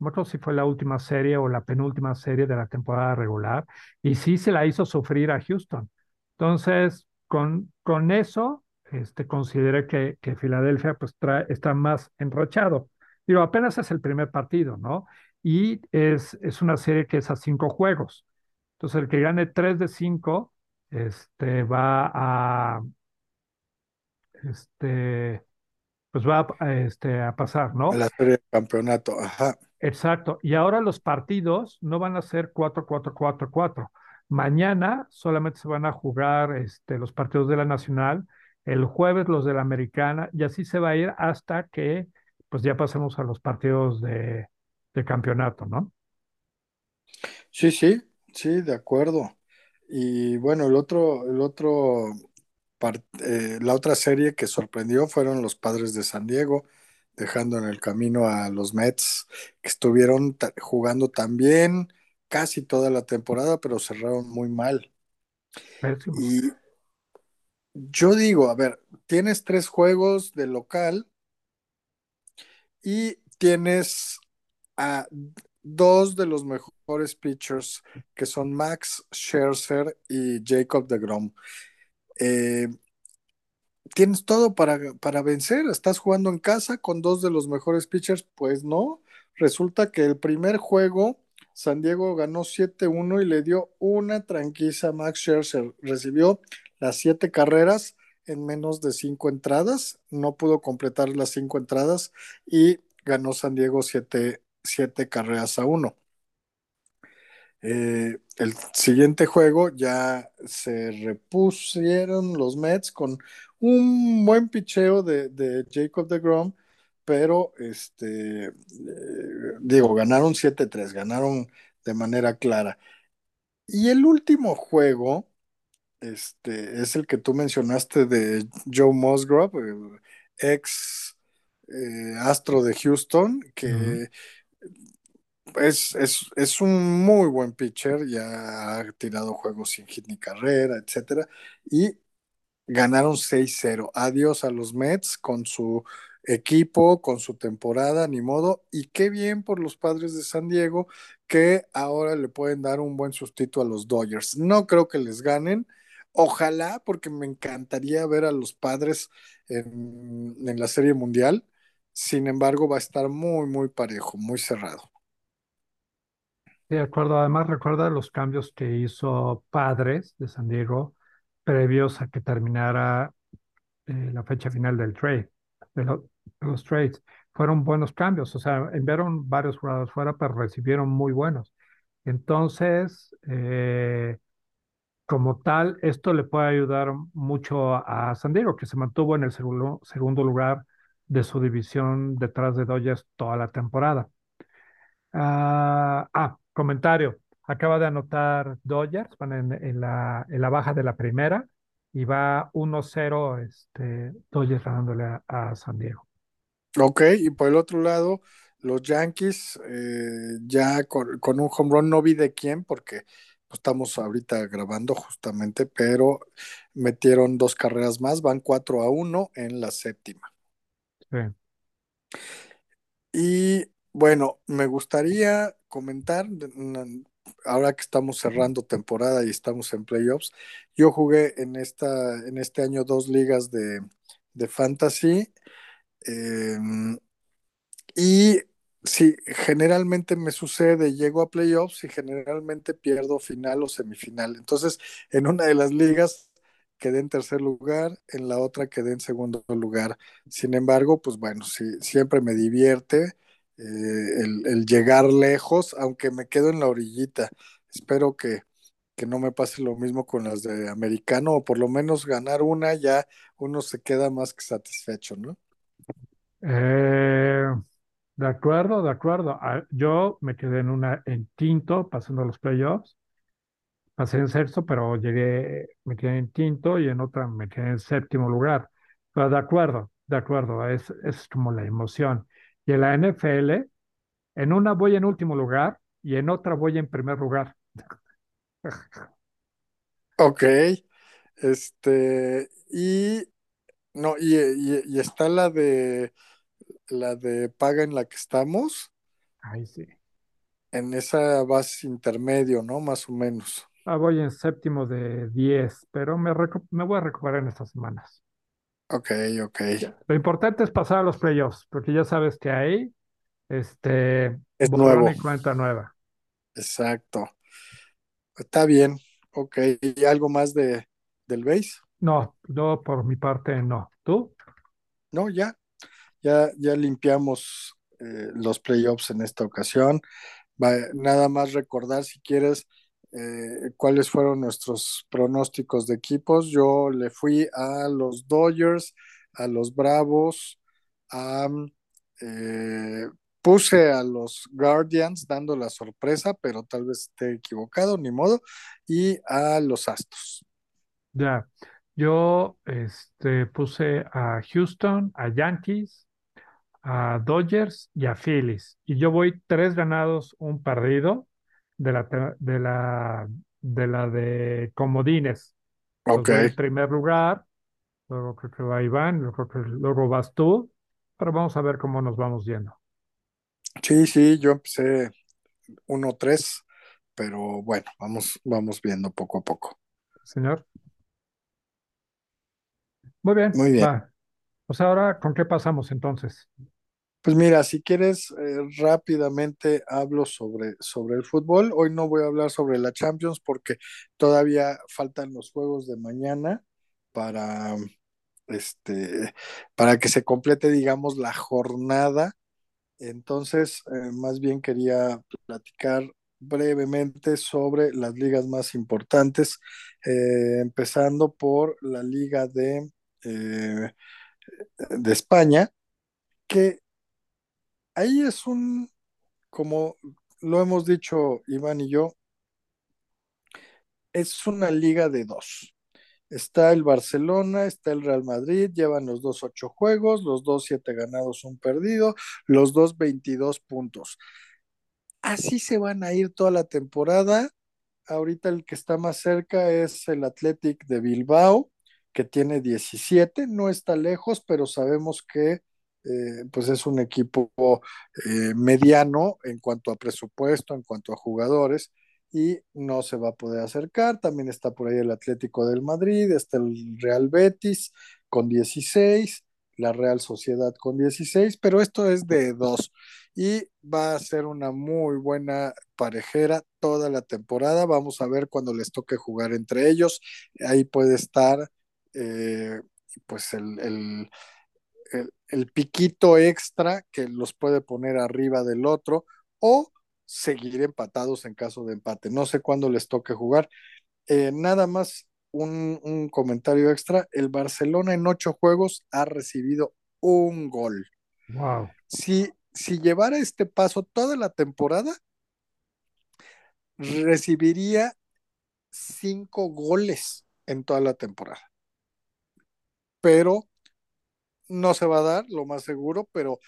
No creo si fue la última serie o la penúltima serie de la temporada regular, y sí se la hizo sufrir a Houston. Entonces, con, con eso, este, considere que, que Filadelfia pues, trae- está más enrachado. Digo, apenas es el primer partido, ¿no? Y es, es una serie que es a cinco juegos. Entonces, el que gane tres de cinco este, va a, este, pues va a, este, a pasar, ¿no? la serie de campeonato. Ajá. Exacto. Y ahora los partidos no van a ser cuatro cuatro cuatro cuatro Mañana solamente se van a jugar este, los partidos de la Nacional, el jueves los de la Americana, y así se va a ir hasta que pues ya pasemos a los partidos de, de campeonato, ¿no? Sí, sí, sí, de acuerdo. Y bueno, el otro, el otro, par- eh, la otra serie que sorprendió fueron los Padres de San Diego, dejando en el camino a los Mets, que estuvieron ta- jugando también casi toda la temporada, pero cerraron muy mal. Y yo digo, a ver, tienes tres juegos de local y tienes a dos de los mejores pitchers, que son Max Scherzer y Jacob deGrom. Eh, tienes todo para, para vencer. Estás jugando en casa con dos de los mejores pitchers. Pues no. Resulta que el primer juego, San Diego ganó 7-1 y le dio una tranquiza a Max Scherzer. Recibió las siete carreras en menos de cinco entradas. No pudo completar las cinco entradas y ganó San Diego siete, siete carreras a uno. Eh, el siguiente juego ya se repusieron los Mets con un buen picheo de, de Jacob deGrom, pero este, eh, digo, ganaron 7-3, ganaron de manera clara. Y el último juego, este, es el que tú mencionaste de Joe Musgrove, eh, ex astro de Houston, que es, es, es un muy buen pitcher, ya ha tirado juegos sin hit ni carrera, etcétera, y ganaron 6-0. Adiós a los Mets con su equipo, con su temporada, ni modo, y qué bien por los padres de San Diego que ahora le pueden dar un buen sustituto a los Dodgers. No creo que les ganen. Ojalá, porque me encantaría ver a los padres en, en la Serie Mundial. Sin embargo, va a estar muy, muy parejo, muy cerrado. De acuerdo, además recuerda los cambios que hizo Padres de San Diego previos a que terminara eh, la fecha final del trade, de, lo- de los trades. Fueron buenos cambios, o sea, enviaron varios jugadores fuera, pero recibieron muy buenos. Entonces, eh, como tal, esto le puede ayudar mucho a, a San Diego, que se mantuvo en el segundo, segundo lugar de su división detrás de Dodgers toda la temporada. Ah, ah, comentario. Acaba de anotar Dodgers, van en, la, baja de la primera y va 1-0 este, Dodgers ganándole a, San Diego. Ok, y por el otro lado, los Yankees, eh, ya con, un home run, no vi de quién, porque pues, estamos ahorita grabando justamente, pero metieron dos carreras más, van 4 a uno en la séptima. Sí. Y bueno, me gustaría comentar, n- ahora que estamos cerrando temporada y estamos en playoffs, yo jugué en esta, en este año dos ligas de, de fantasy. em, Y sí, generalmente me sucede, llego a playoffs y generalmente pierdo final o semifinal. Entonces, en una de las ligas quedé en tercer lugar, en la otra quedé en segundo lugar. Sin embargo, pues bueno, sí, siempre me divierte eh, el, llegar lejos, aunque me quedo en la orillita. Espero que, que no me pase lo mismo con las de americano, o por lo menos ganar una, ya uno se queda más que satisfecho, ¿no? Eh, de acuerdo, de acuerdo. Ah, Yo me quedé en una en quinto, pasando los playoffs. Pasé en sexto, pero llegué, me quedé en quinto y en otra me quedé en séptimo lugar. Pero de acuerdo, de acuerdo, es, es como la emoción. Y en la NFL, en una voy en último lugar y en otra voy en primer lugar. Ok, este, y No, y, y- y está la de la de paga en la que estamos, Ahí sí. en esa base intermedio, ¿no? Más o menos. Ah, voy en séptimo de 10, pero me, voy a recuperar en estas semanas. Ok, ok. Lo importante es pasar a los playoffs, porque ya sabes que ahí, este, Es nuevo. y cuenta nueva. Exacto. Está bien. Ok. ¿Y algo más de, del base? No, yo por mi parte no. ¿Tú? No, ya. Ya, ya limpiamos eh, los playoffs en esta ocasión. Va- nada más recordar, si quieres, eh, cuáles fueron nuestros pronósticos de equipos. Yo le fui a los Dodgers, a los Bravos, eh, puse a los Guardians dando la sorpresa, pero tal vez esté equivocado, ni modo, y a los Astros. Ya. Yo, este, puse a Houston, a Yankees, a Dodgers y a Phillies. Y yo voy tres ganados, un perdido de la, de la, de la de comodines. Ok, en primer lugar, luego creo que va Iván, luego, vas tú, pero vamos a ver cómo nos vamos yendo. sí, sí, yo empecé uno tres, pero bueno, vamos, vamos viendo poco a poco. Señor. Muy bien, Muy bien. va. Pues ahora, ¿con qué pasamos entonces? Pues mira, si quieres, eh, rápidamente hablo sobre, sobre el fútbol. Hoy no voy a hablar sobre la Champions porque todavía faltan los juegos de mañana para, este, para que se complete, digamos, la jornada. Entonces, eh, más bien quería platicar brevemente sobre las ligas más importantes, eh, empezando por la Liga de, de España, que ahí es un como lo hemos dicho Iván y yo, es una liga de dos. Está el Barcelona, está el Real Madrid, llevan los dos ocho juegos, los dos siete ganados, un perdido, los dos 22 puntos. Así se van a ir toda la temporada. Ahorita el que está más cerca es el Athletic de Bilbao, que tiene 17, no está lejos, pero sabemos que eh, pues es un equipo eh, mediano en cuanto a presupuesto, en cuanto a jugadores, y no se va a poder acercar. También está por ahí el Atlético del Madrid, está el Real Betis con 16, la Real Sociedad con 16, pero esto es de dos y va a ser una muy buena parejera toda la temporada. Vamos a ver cuando les toque jugar entre ellos. Ahí puede estar eh, pues el, el, el, el, piquito extra que los puede poner arriba del otro o seguir empatados en caso de empate. No sé cuándo les toque jugar. Eh, nada más un, un, comentario extra. El Barcelona en ocho juegos ha recibido un gol. Wow. Si, si llevara este paso toda la temporada, recibiría cinco goles en toda la temporada. Pero no se va a dar, lo más seguro, pero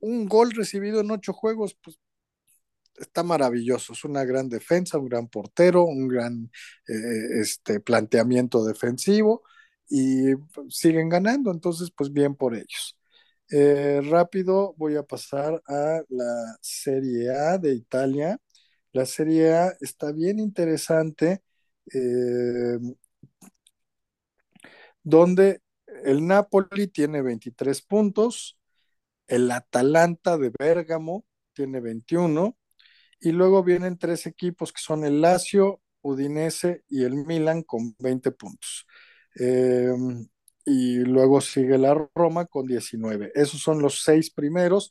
un gol recibido en ocho juegos, pues está maravilloso. Es una gran defensa, un gran portero, un gran eh, este, planteamiento defensivo y siguen ganando, entonces pues bien por ellos. Eh, rápido voy a pasar a la Serie A de Italia. La Serie A está bien interesante, eh, donde el Napoli tiene 23 puntos, el Atalanta de Bérgamo tiene 21, y luego vienen tres equipos que son el Lazio, Udinese y el Milan con 20 puntos. Eh, y luego sigue la Roma con 19. Esos son los seis primeros.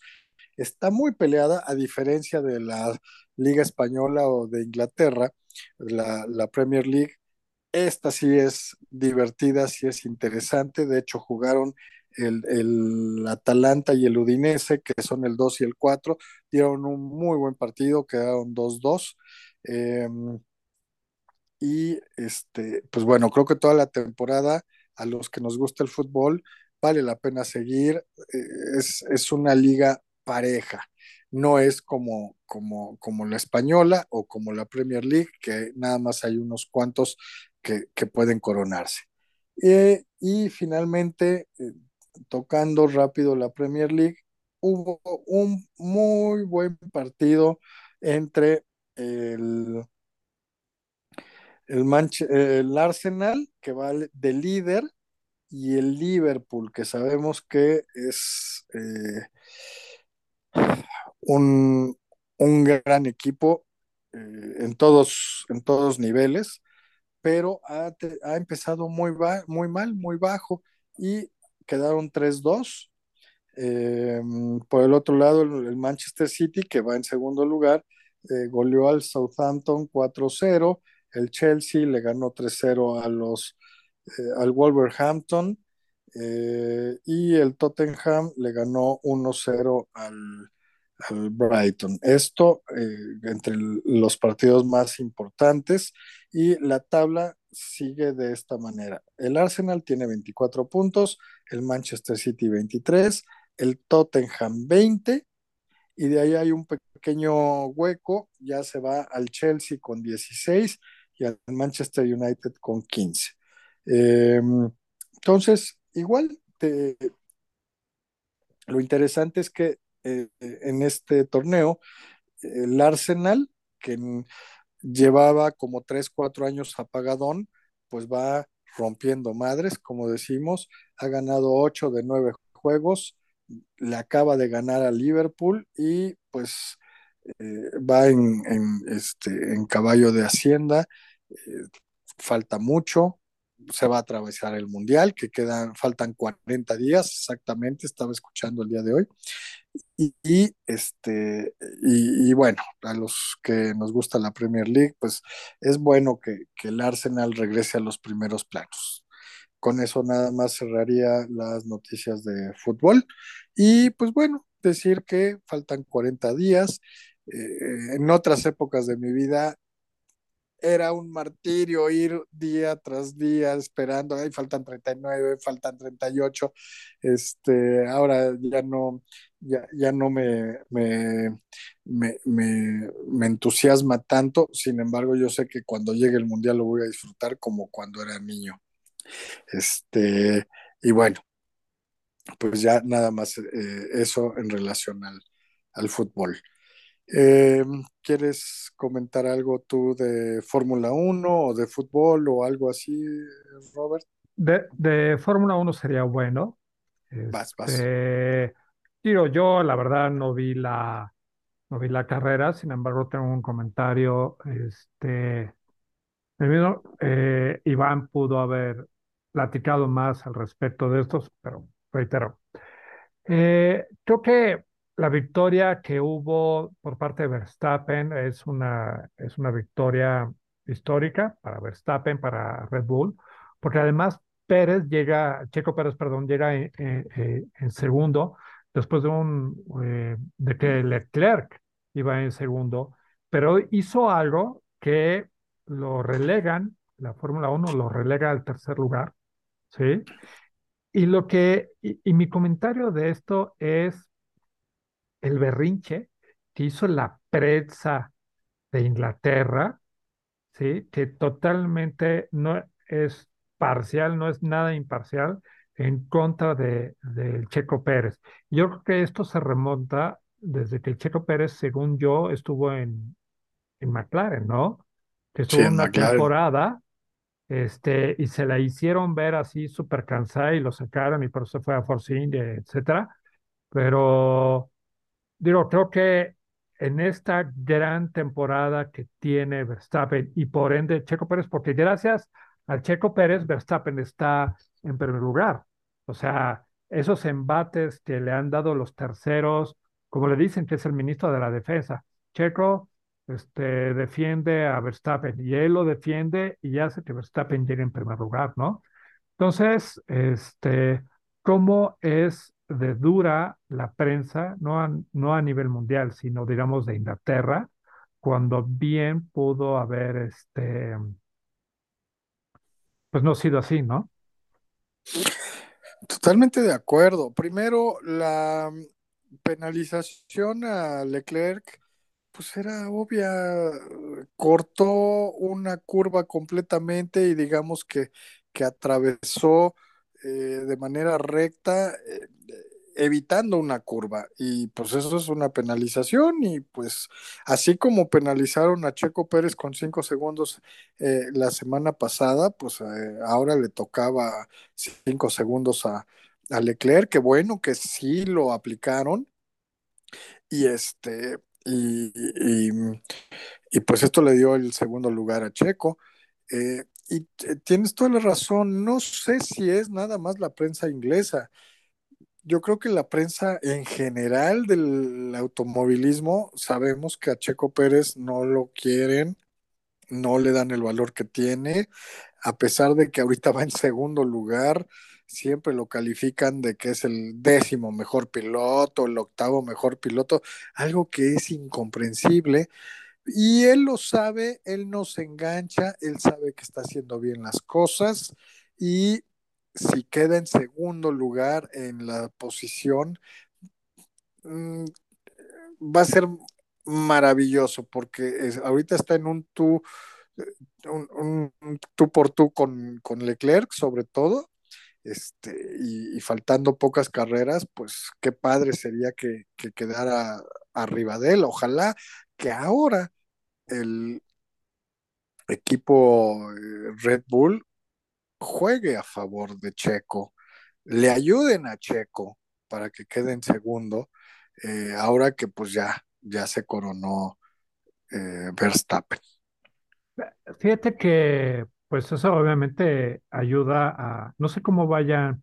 Está muy peleada, a diferencia de la Liga Española o de Inglaterra, la, la Premier League. Esta sí es divertida, sí es interesante. De hecho, jugaron el, el, Atalanta y el Udinese, que son el 2 y el 4, dieron un muy buen partido, quedaron 2-2. Eh, y este, pues bueno, creo que toda la temporada, a los que nos gusta el fútbol, vale la pena seguir. Eh, es, es, una liga pareja. No es como, como, como la española o como la Premier League, que nada más hay unos cuantos que, pueden coronarse. Eh, y finalmente, eh, tocando rápido la Premier League, hubo un muy buen partido entre el, el, el Arsenal, que va de líder, y el Liverpool, que sabemos que es eh, un, un, gran equipo en, todos, en todos niveles, pero ha, ha empezado muy, muy mal, muy bajo y quedaron 3-2. Eh, por el otro lado, el, Manchester City, que va en segundo lugar, eh, goleó al Southampton 4-0. El Chelsea le ganó 3-0 a los, eh, al Wolverhampton. Eh, y el Tottenham le ganó 1-0 al, al, Brighton. Esto entre los partidos más importantes. Y la tabla sigue de esta manera. El Arsenal tiene 24 puntos, el Manchester City 23, el Tottenham 20, y de ahí hay un pequeño hueco, ya se va al Chelsea con 16 y al Manchester United con 15. Eh, entonces, igual, te, lo interesante es que eh, en este torneo, el Arsenal, que llevaba como 3, 4 años apagadón, pues va rompiendo madres, como decimos, ha ganado 8 de 9 juegos, le acaba de ganar a Liverpool y pues eh, va en, en, este, en caballo de Hacienda, eh, falta mucho, se va a atravesar el Mundial, que quedan, faltan 40 días exactamente, estaba escuchando el día de hoy. Y, este, y, y, bueno, a los que nos gusta la Premier League, pues es bueno que, que el Arsenal regrese a los primeros planos. Con eso nada más cerraría las noticias de fútbol. Y pues bueno, decir que faltan 40 días. Eh, en otras épocas de mi vida era un martirio ir día tras día esperando, ay, faltan 39, faltan 38, este, ahora ya no, ya, ya no me, me, me, me, entusiasma tanto, sin embargo yo sé que cuando llegue el Mundial lo voy a disfrutar como cuando era niño. Este, y bueno, pues ya nada más eh, eso en relación al, al fútbol. Eh, ¿Quieres comentar algo tú de Fórmula 1 o de fútbol o algo así, Robert? De, de Fórmula 1 sería bueno. Vas, vas. Este, digo, yo la verdad no vi la, no vi la carrera, sin embargo tengo un comentario. Este, el mismo, eh, Iván pudo haber platicado más al respecto de estos, pero reitero. Eh, creo que la victoria que hubo por parte de Verstappen es una, es una victoria histórica para Verstappen, para Red Bull, porque además Pérez llega, Checo Pérez, perdón, llega en, en, en segundo después de un eh, de que Leclerc iba en segundo, pero hizo algo que lo relegan, la Fórmula 1 lo relega al tercer lugar, ¿sí? Y lo que, y, y mi comentario de esto es el berrinche que hizo la prensa de Inglaterra, ¿sí? que totalmente no es parcial, no es nada imparcial en contra de, de Checo Pérez. Yo creo que esto se remonta desde que el Checo Pérez, según yo, estuvo en, en McLaren, ¿no? Que estuvo Sí, en una McLaren. temporada este, y se la hicieron ver así súper cansada y lo sacaron y por eso fue a Force India, etcétera. Pero digo, creo que en esta gran temporada que tiene Verstappen y por ende Checo Pérez, porque gracias al Checo Pérez, Verstappen está en primer lugar. O sea, esos embates que le han dado los terceros, como le dicen que es el ministro de la defensa, Checo este, defiende a Verstappen y él lo defiende y hace que Verstappen llegue en primer lugar, ¿no? Entonces, este, ¿cómo es de dura la prensa, no a, no a nivel mundial, sino digamos de Inglaterra, cuando bien pudo haber, este, pues no sido así, ¿no? Totalmente de acuerdo. Primero, la penalización a Leclerc, pues era obvia, cortó una curva completamente y digamos que, que atravesó eh, de manera recta eh, evitando una curva y pues eso es una penalización y pues así como penalizaron a Checo Pérez con cinco segundos eh, la semana pasada, pues eh, ahora le tocaba cinco segundos a, a Leclerc, que bueno que sí lo aplicaron y este y, y, y pues esto le dio el segundo lugar a Checo. Eh, y tienes toda la razón, no sé si es nada más la prensa inglesa. Yo creo que la prensa en general del automovilismo, sabemos que a Checo Pérez no lo quieren, no le dan el valor que tiene, a pesar de que ahorita va en segundo lugar, siempre lo califican de que es el décimo mejor piloto, el octavo mejor piloto, algo que es incomprensible. Y él lo sabe, él no se engancha, él sabe que está haciendo bien las cosas y si queda en segundo lugar en la posición, mmm, va a ser maravilloso porque ahorita está en un tú, un, un, un tú por tú con, con, Leclerc sobre todo. Este, y, y, faltando pocas carreras, pues qué padre sería que, que quedara arriba de él. Ojalá que ahora el equipo eh, Red Bull juegue a favor de Checo, le ayuden a Checo para que quede en segundo, eh, ahora que pues ya, ya se coronó eh, Verstappen. Fíjate que pues eso obviamente ayuda a, no sé cómo vaya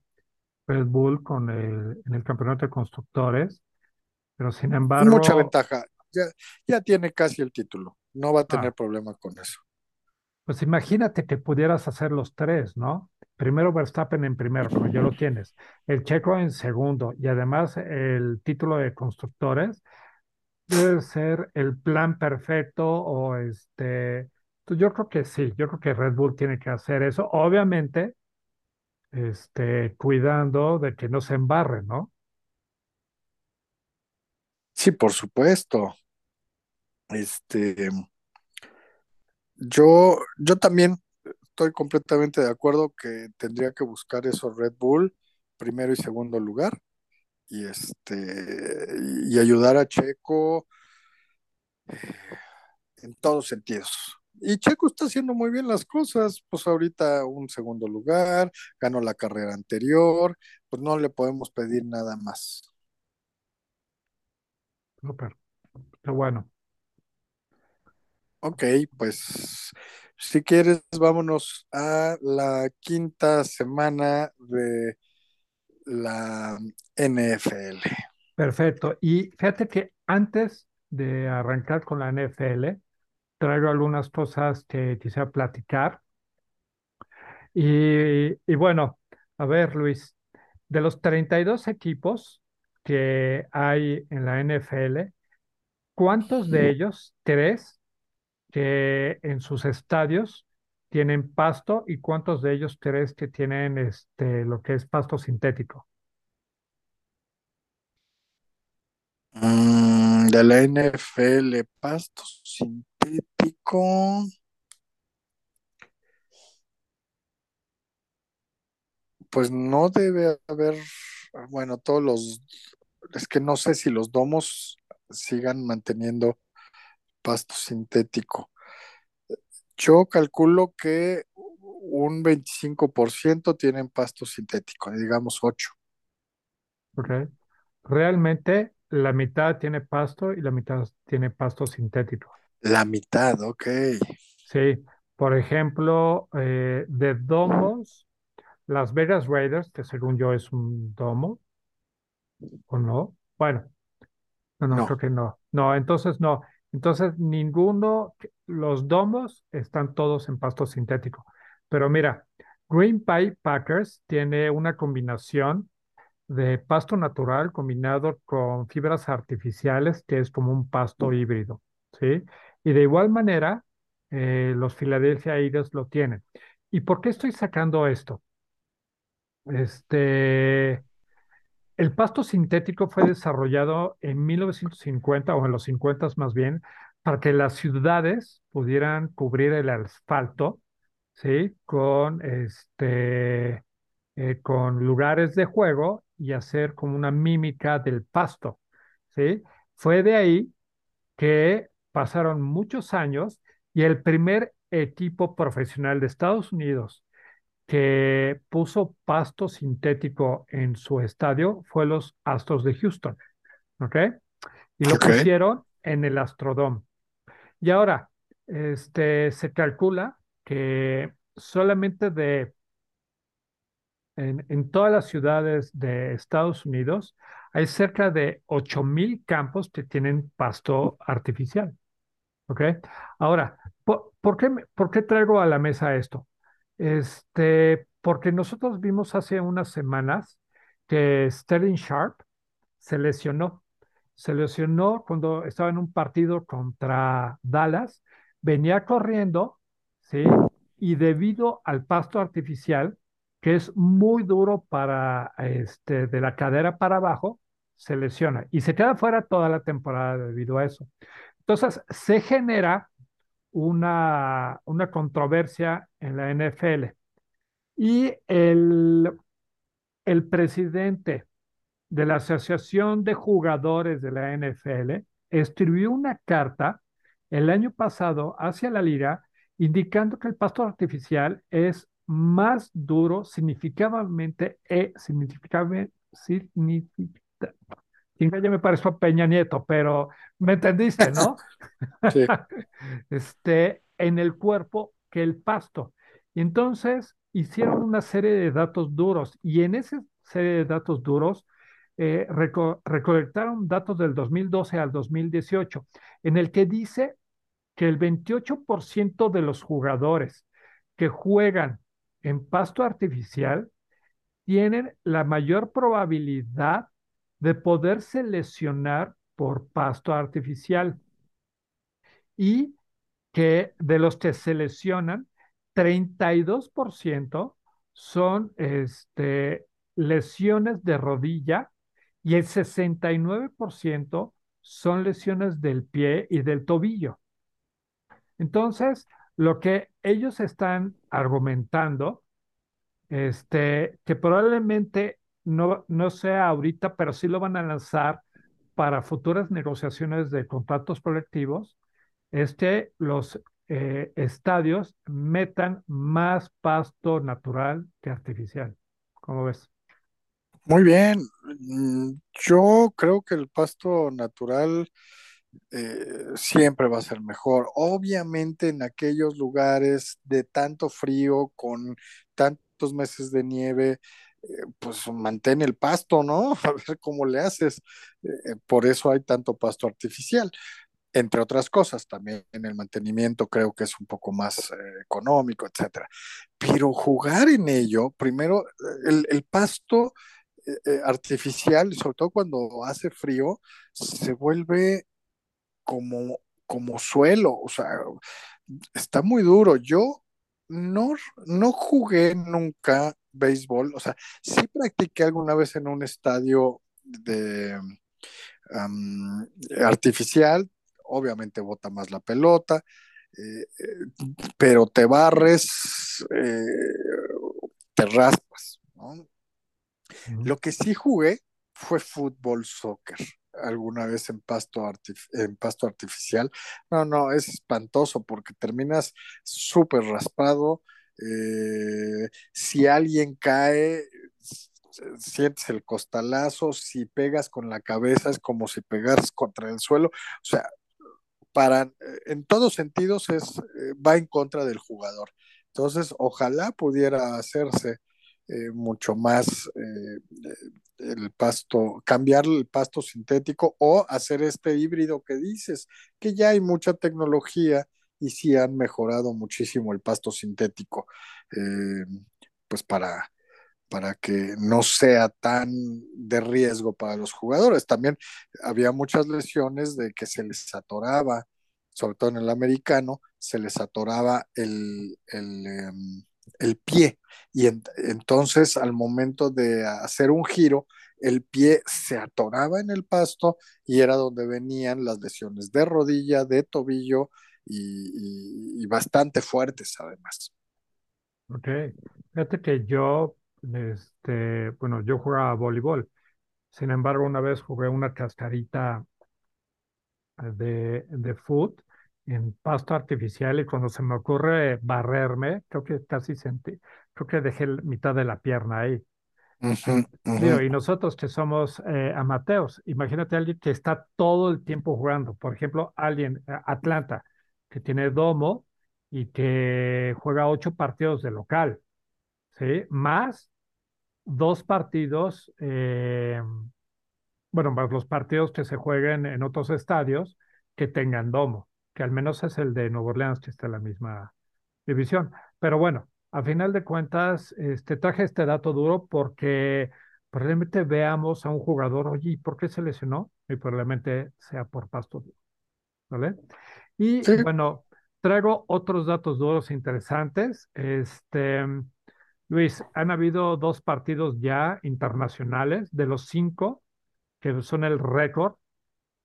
Red Bull con el, en el campeonato de constructores, pero sin embargo... Mucha ventaja, ya, ya tiene casi el título, no va a tener ah. problema con eso. Pues imagínate que pudieras hacer los tres, ¿no? Primero Verstappen en primero, como ya lo tienes, el Checo en segundo y además el título de constructores, debe ser el plan perfecto o este... Pues yo creo que sí, yo creo que Red Bull tiene que hacer eso, obviamente, este, cuidando de que no se embarre, ¿no? Sí, por supuesto. Este, yo, yo también estoy completamente de acuerdo que tendría que buscar eso Red Bull, primero y segundo lugar, y este, y ayudar a Checo en todos sentidos. Y Checo está haciendo muy bien las cosas, pues ahorita un segundo lugar, ganó la carrera anterior, pues no le podemos pedir nada más. Súper, qué bueno. Ok, pues si quieres, vámonos a la quinta semana de la NFL. Perfecto. Y fíjate que antes de arrancar con la NFL, traigo algunas cosas que quisiera platicar. Y, y bueno, a ver, Luis, de los 32 equipos que hay en la NFL, ¿cuántos de ellos, tres, que en sus estadios tienen pasto y cuántos de ellos crees que tienen este, lo que es pasto sintético? Mm, de la NFL, pasto sintético. Pues no debe haber, bueno, todos los, es que no sé si los domos sigan manteniendo pasto sintético. Yo calculo que un 25% tienen pasto sintético, digamos 8. Ok. Realmente la mitad tiene pasto y la mitad tiene pasto sintético. La mitad, ok. Sí, por ejemplo, eh, de domos, Las Vegas Raiders, que según yo es un domo, ¿o no? Bueno, no, no, no. creo que no. No, entonces no. Entonces, ninguno, los domos están todos en pasto sintético. Pero mira, Green Pie Packers tiene una combinación de pasto natural combinado con fibras artificiales, que es como un pasto híbrido, ¿sí? Y de igual manera, eh, los Philadelphia Eagles lo tienen. ¿Y por qué estoy sacando esto? Este, el pasto sintético fue desarrollado en 1950 o en los 50 más bien para que las ciudades pudieran cubrir el asfalto, ¿sí? Con, este, eh, con lugares de juego y hacer como una mímica del pasto, ¿sí? Fue de ahí que pasaron muchos años y el primer equipo profesional de Estados Unidos que puso pasto sintético en su estadio fue los Astros de Houston, ¿ok? Y lo Ok. pusieron en el Astrodome. Y ahora, este, se calcula que solamente de en, en todas las ciudades de Estados Unidos hay cerca de 8,000 campos que tienen pasto artificial. ¿Ok? Ahora, ¿por, por qué, por qué traigo a la mesa esto? Este, porque nosotros vimos hace unas semanas que Sterling Sharp se lesionó. Se lesionó cuando estaba en un partido contra Dallas, venía corriendo, ¿sí? Y debido al pasto artificial, que es muy duro para, este, de la cadera para abajo, se lesiona y se queda fuera toda la temporada debido a eso. Entonces, se genera una, una controversia en la NFL y el, el presidente de la Asociación de Jugadores de la NFL escribió una carta el año pasado hacia la liga indicando que el pasto artificial es más duro significativamente, eh, significativamente, significa- Chinga, ya me pareció a Peña Nieto, pero me entendiste, ¿no? [laughs] Sí. [laughs] este, en el cuerpo que el pasto. Y entonces hicieron una serie de datos duros y en esa serie de datos duros eh, reco- recolectaron datos del 2012 al 2018, en el que dice que el 28% de los jugadores que juegan en pasto artificial tienen la mayor probabilidad de poderse lesionar por pasto artificial y que de los que se lesionan, 32% son este, lesiones de rodilla y el 69% son lesiones del pie y del tobillo. Entonces, lo que ellos están argumentando, este, que probablemente no, no sea ahorita, pero sí lo van a lanzar para futuras negociaciones de contratos colectivos, es que los eh, estadios metan más pasto natural que artificial. ¿Cómo ves? Muy bien. Mm, Yo creo que el pasto natural eh, siempre va a ser mejor. Obviamente en aquellos lugares de tanto frío, con tantos meses de nieve, pues mantén el pasto, ¿no? [laughs] A ver cómo le haces. Eh, por eso hay tanto pasto artificial. Entre otras cosas, también en el mantenimiento creo que es un poco más eh, económico, etcétera. Pero jugar en ello, primero, el, el pasto eh, eh, artificial, sobre todo cuando hace frío, se vuelve como, como suelo, o sea, está muy duro. Yo no, no jugué nunca béisbol, o sea, sí practiqué alguna vez en un estadio de um, artificial, obviamente bota más la pelota, eh, pero te barres, eh, te raspas. Lo que sí jugué fue fútbol soccer alguna vez en pasto, en pasto artificial. No, no, es espantoso porque terminas súper raspado. eh, si alguien cae, sientes el costalazo. Si pegas con la cabeza es como si pegaras contra el suelo. O sea, para, en todos sentidos es, eh, va en contra del jugador. Entonces, ojalá pudiera hacerse eh, mucho más eh, el pasto, cambiar el pasto sintético o hacer este híbrido que dices, que ya hay mucha tecnología y sí han mejorado muchísimo el pasto sintético, eh, pues para, para que no sea tan de riesgo para los jugadores. También había muchas lesiones de que se les atoraba, sobre todo en el americano, se les atoraba el, el, um, el pie y en, entonces al momento de hacer un giro, el pie se atoraba en el pasto y era donde venían las lesiones de rodilla, de tobillo y, bastante fuertes además. Ok. Fíjate que yo Este, bueno, yo jugaba voleibol. Sin embargo, una vez jugué una cascarita de, de foot en pasto artificial y cuando se me ocurre barrerme, creo que casi sentí, creo que dejé mitad de la pierna ahí. Y, ujú. digo, y nosotros que somos eh, amateurs, imagínate a alguien que está todo el tiempo jugando. Por ejemplo, alguien, eh, Atlanta, que tiene domo y que juega ocho partidos de local, ¿sí? Más dos partidos, eh, bueno, más los partidos que se jueguen en otros estadios que tengan domo, que al menos es el de Nuevo Orleans, que está en la misma división. Pero bueno, a final de cuentas, este, traje este dato duro porque probablemente veamos a un jugador, oye, ¿y por qué se lesionó? Y probablemente sea por pasto duro, ¿vale? Y Sí, bueno, traigo otros datos duros interesantes. Este, Luis, han habido dos partidos ya internacionales de los cinco que son el récord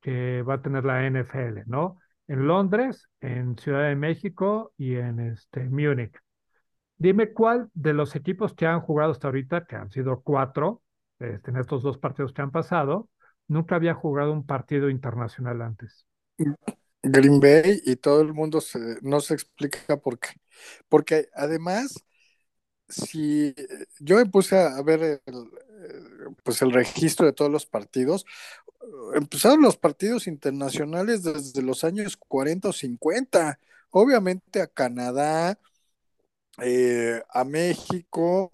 que va a tener la NFL, ¿no? En Londres, en Ciudad de México y en este, Múnich. Dime cuál de los equipos que han jugado hasta ahorita, que han sido cuatro, este, en estos dos partidos que han pasado, nunca había jugado un partido internacional antes. Green Bay y todo el mundo no se explica por qué. Porque además, si yo me puse a ver el, eh, pues el registro de todos los partidos, empezaron los partidos internacionales desde los años 40 o 50. Obviamente a Canadá, eh, a México,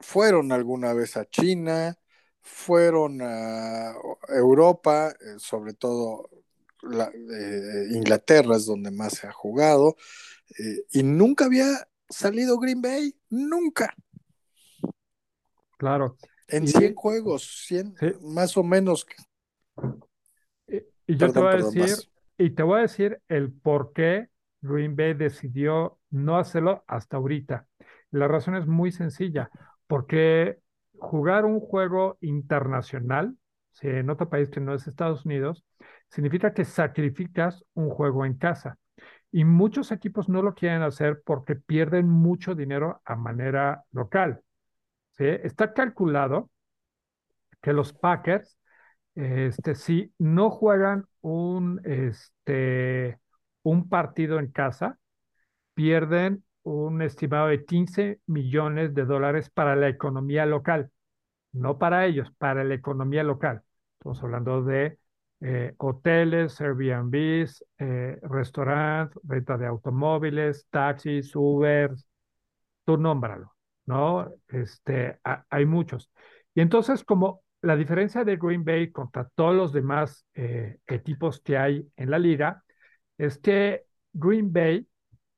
fueron alguna vez a China, fueron a Europa, eh, sobre todo eh, Inglaterra es donde más se ha jugado, y nunca había salido Green Bay, nunca. Claro. En Y, 100 juegos, 100 sí, más o menos, y, yo te voy a perdón, decir, más. y te voy a decir el por qué Green Bay decidió no hacerlo hasta ahorita. La razón es muy sencilla, porque jugar un juego internacional, si en otro país que no es Estados Unidos, significa que sacrificas un juego en casa. Y muchos equipos no lo quieren hacer porque pierden mucho dinero a manera local. Está calculado que los Packers, este, si no juegan un, este, un partido en casa, pierden un estimado de 15 millones de dólares para la economía local, no para ellos, para la economía local. Estamos hablando de eh, hoteles, Airbnbs, eh, restaurantes, renta de automóviles, taxis, Uber, tú nómbralo, ¿no? Este, ha- hay muchos. Y entonces, como la diferencia de Green Bay contra todos los demás eh, equipos que hay en la liga es que Green Bay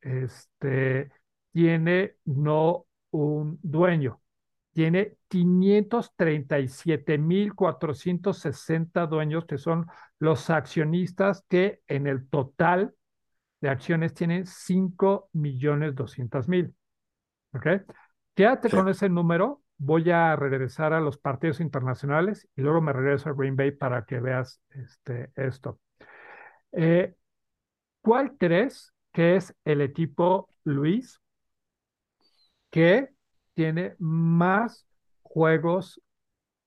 este, tiene no un dueño, tiene 537.460 dueños que son los accionistas que en el total de acciones tienen 5.200.000. ¿Ok? Quédate Sí. con ese número. Voy a regresar a los partidos internacionales y luego me regreso a Green Bay para que veas este, esto. Eh, ¿cuál crees que es el equipo, Luis, que tiene más juegos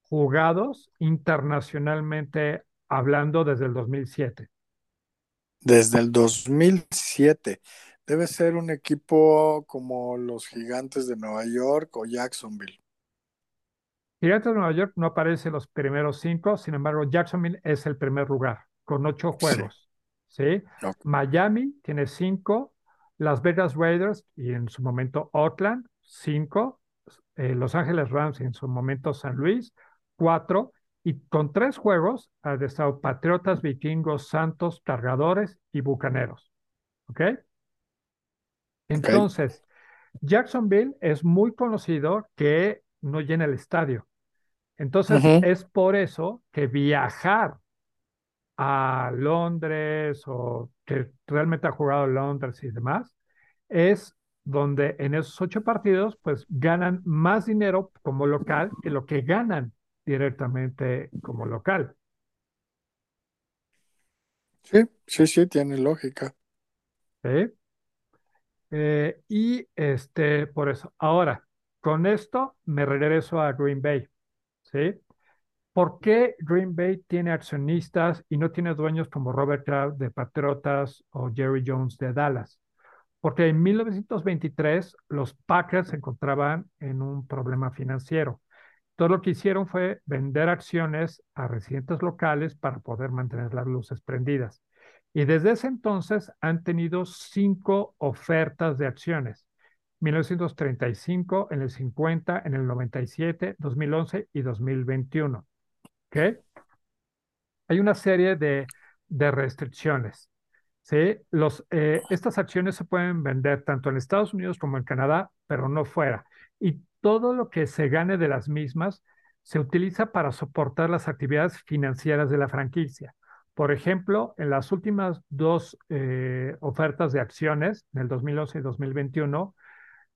jugados internacionalmente hablando desde el 2007? Desde el 2007. Debe ser un equipo como los Gigantes de Nueva York o Jacksonville. Gigantes de Nueva York no aparece en los primeros cinco, sin embargo, Jacksonville es el primer lugar, con ocho juegos. ¿sí? Miami tiene cinco, Las Vegas Raiders y en su momento Oakland, cinco, eh, Los Ángeles Rams y en su momento San Luis, cuatro, y con tres juegos han estado Patriotas, Vikingos, Santos, Cargadores y Bucaneros. ¿Ok? Entonces, Jacksonville es muy conocido que no llena el estadio. Entonces, es por eso que viajar a Londres o que realmente ha jugado en Londres y demás, es donde en esos ocho partidos, pues ganan más dinero como local que lo que ganan directamente como local. Sí, sí, sí, tiene lógica. ¿sí? Eh, y este, por eso, ahora, con esto me regreso a Green Bay, ¿sí? ¿Por qué Green Bay tiene accionistas y no tiene dueños como Robert Kraft de Patriotas o Jerry Jones de Dallas? Porque en 1923 los Packers se encontraban en un problema financiero. Todo lo que hicieron fue vender acciones a residentes locales para poder mantener las luces prendidas. Y desde ese entonces han tenido cinco ofertas de acciones. 1935, en el 50, en el 97, 2011 y 2021. ¿Ok? Hay una serie de, de restricciones. ¿sí? Eh, estas acciones se pueden vender tanto en Estados Unidos como en Canadá, pero no fuera. Y todo lo que se gane de las mismas se utiliza para soportar las actividades financieras de la franquicia. Por ejemplo, en las últimas dos eh, ofertas de acciones, del 2011 y 2021,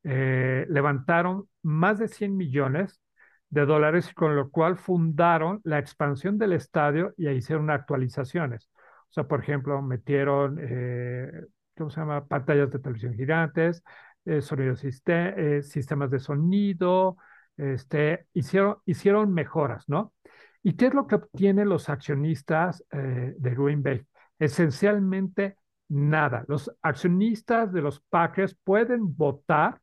eh, levantaron más de 100 millones de dólares, con lo cual fundaron la expansión del estadio y hicieron actualizaciones. O sea, por ejemplo, metieron, eh, ¿cómo se llama? Pantallas de televisión gigantes, eh, sonidos, eh, sistemas de sonido, este, hicieron, hicieron mejoras, ¿no? ¿Y qué es lo que obtienen los accionistas de Green Bay? Esencialmente nada. Los accionistas de los Packers pueden votar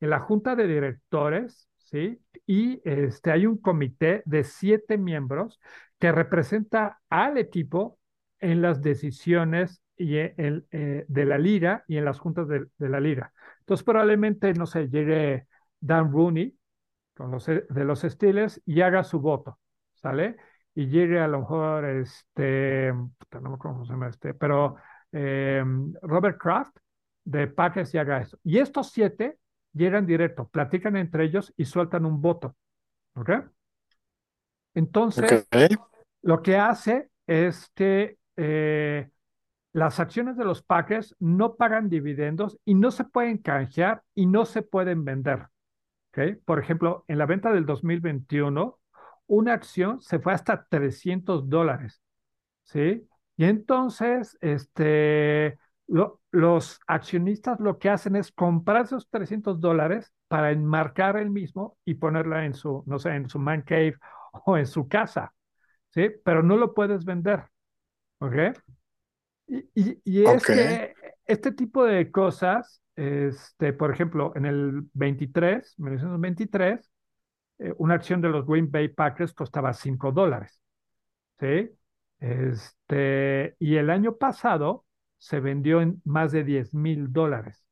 en la junta de directores, ¿sí? Y este, hay un comité de siete miembros que representa al equipo en las decisiones y en, eh, de la liga y en las juntas de, la liga. Entonces probablemente, no sé, llegue Dan Rooney con los, de los Steelers y haga su voto, ¿sale? Y llegue a lo mejor, este, no me acuerdo cómo se llama este, pero eh, Robert Kraft de Packers y haga eso. Y estos siete llegan directo, platican entre ellos y sueltan un voto, ¿ok? Entonces, okay. lo que hace es que eh, las acciones de los Packers no pagan dividendos y no se pueden canjear y no se pueden vender. ¿okay? Por ejemplo, en la venta del 2021, una acción se fue hasta 300 dólares. ¿sí? Y entonces, este, lo, los accionistas lo que hacen es comprar esos 300 dólares para enmarcar el mismo y ponerla en su, no sé, en su man cave [laughs] o en su casa. ¿sí? Pero no lo puedes vender. ¿Ok? Y, y, y este, este, tipo de cosas, este, por ejemplo, en el 23, 1923, eh, una acción de los Green Bay Packers costaba 5 dólares. ¿Sí? Este, y el año pasado se vendió en más de 10 mil dólares.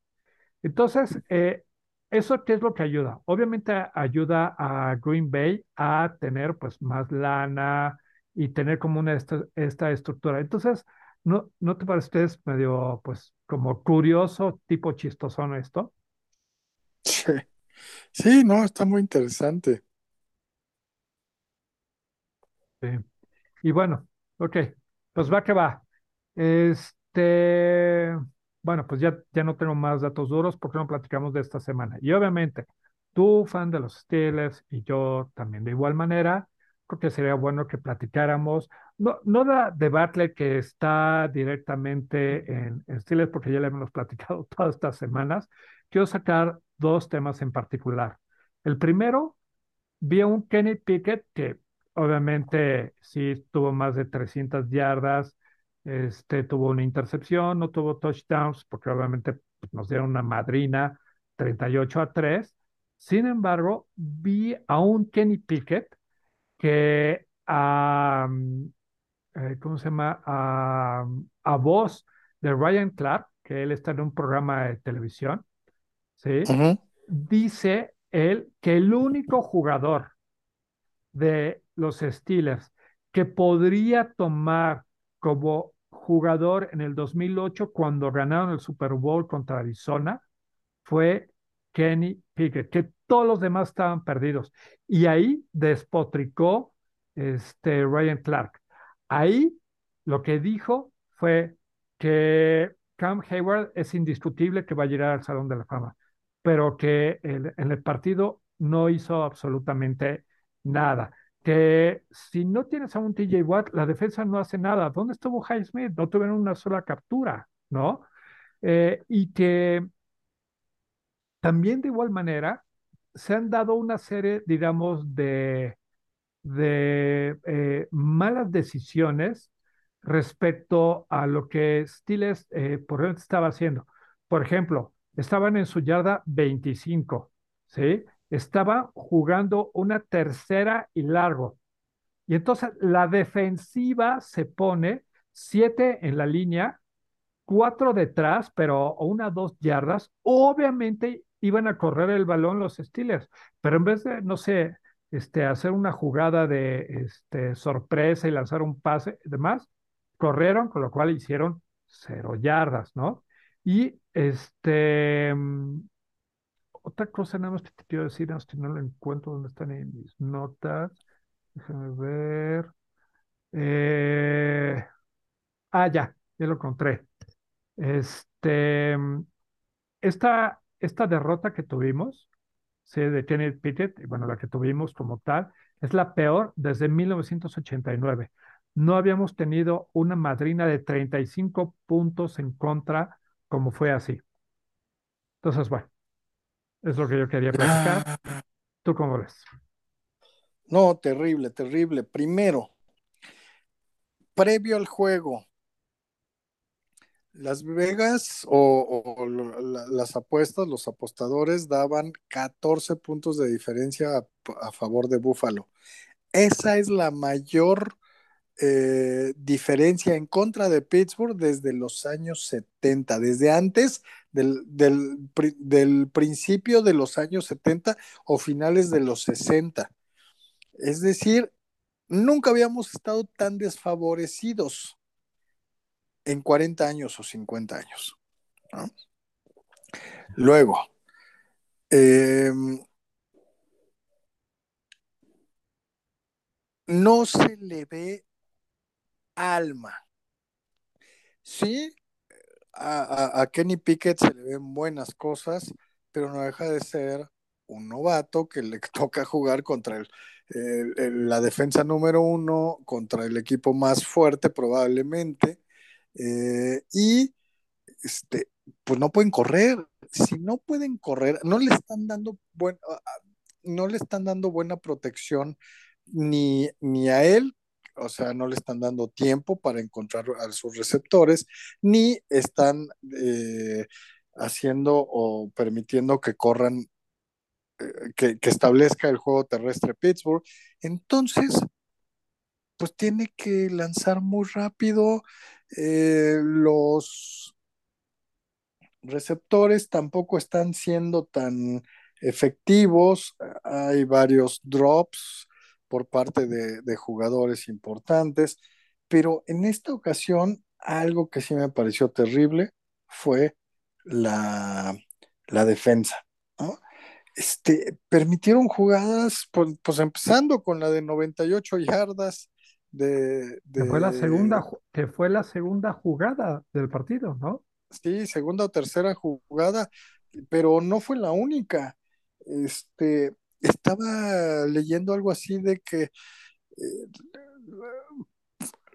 Entonces, eh, ¿eso qué es lo que ayuda? Obviamente ayuda a Green Bay a tener pues más lana, y tener como una esta, esta estructura. Entonces, ¿no, ¿no te parece ustedes medio, pues, como curioso, tipo chistosón esto? Sí. Sí, no, está muy interesante. Sí. Y bueno, ok, pues va que va. Este, bueno, pues ya, ya no tengo más datos duros porque no platicamos de esta semana. Y obviamente, tú, fan de los Steelers, y yo también de igual manera, creo que sería bueno que platicáramos, no, no de Butler que está directamente en, en porque ya le hemos platicado [laughs] todas estas semanas, quiero sacar dos temas en particular. El primero, vi a un Kenny Pickett que obviamente sí tuvo más de 300 yardas, este, tuvo una intercepción, no tuvo touchdowns, porque obviamente nos dieron una madrina 38 a 3. Sin embargo, vi a un Kenny Pickett que a, eh, ¿cómo se llama? A, a, voz de Ryan Clark, que él está en un programa de televisión, ¿sí? Uh -huh. Dice él que el único jugador de los Steelers que podría tomar como jugador en el 2008 cuando ganaron el Super Bowl contra Arizona fue Kenny Pickett, que todos los demás estaban perdidos. Y ahí despotricó este, Ryan Clark. Ahí lo que dijo fue que Cam Hayward es indiscutible que va a llegar al Salón de la Fama, pero que en el partido no hizo absolutamente nada. Que si no tienes a un TJ Watt, la defensa no hace nada. ¿Dónde estuvo High Smith? No tuvieron una sola captura, ¿no? Eh, y que también de igual manera se han dado una serie, digamos, de, de eh, malas decisiones respecto a lo que Stiles eh, por ejemplo, estaba haciendo. Por ejemplo, estaban en su yarda 25, ¿sí? Estaba jugando una tercera y largo. Y entonces la defensiva se pone siete en la línea, cuatro detrás, pero una dos yardas. Obviamente iban a correr el balón los Steelers, pero en vez de, no sé, este, hacer una jugada de este, sorpresa y lanzar un pase y demás, corrieron, con lo cual hicieron cero yardas, ¿no? Y este, mm, otra cosa nada más que te quiero decir, si no lo encuentro donde están en mis notas, déjame ver. Eh, ah, ya, ya lo encontré. Este, mm, esta, esta derrota que tuvimos, sí, de Kenneth Pickett, bueno, la que tuvimos como tal, es la peor desde 1989. No habíamos tenido una madrina de 35 puntos en contra como fue así. Entonces, bueno, es lo que yo quería platicar. Ah, ¿Tú cómo ves? no, terrible, terrible. Primero, previo al juego, Las Vegas o, o lo- la- las apuestas, los apostadores daban 14 puntos de diferencia a, a favor de Buffalo. Esa es la mayor eh, diferencia en contra de Pittsburgh desde los años 70, desde antes del, del, del principio de los años 70 o finales de los 60. Es decir, nunca habíamos estado tan desfavorecidos en 40 años o 50 años. ¿no? Luego, eh, no se le ve alma. Sí, a, a, Kenny Pickett se le ven buenas cosas, pero no deja de ser un novato que le [laughs] toca jugar contra el, la defensa número uno, contra el equipo más fuerte probablemente, eh, y este, pues no pueden correr. Si no pueden correr, no le están dando buen, no le están dando buena protección ni, ni a él, o sea, no le están dando tiempo para encontrar a sus receptores, ni están eh, haciendo o permitiendo que corran, eh, que, establezca el juego terrestre Pittsburgh. Entonces, pues tiene que lanzar muy rápido. Eh, los receptores tampoco están siendo tan efectivos. Hay varios drops por parte de, de, jugadores importantes, pero en esta ocasión algo que sí me pareció terrible fue la, la defensa. ¿no? Este, permitieron jugadas, pues, pues, empezando con la de 98 yardas. De, de... Que, fue la segunda, que fue la segunda jugada del partido, ¿no? Sí, segunda o tercera jugada, pero no fue la única. Este, estaba leyendo algo así de que eh,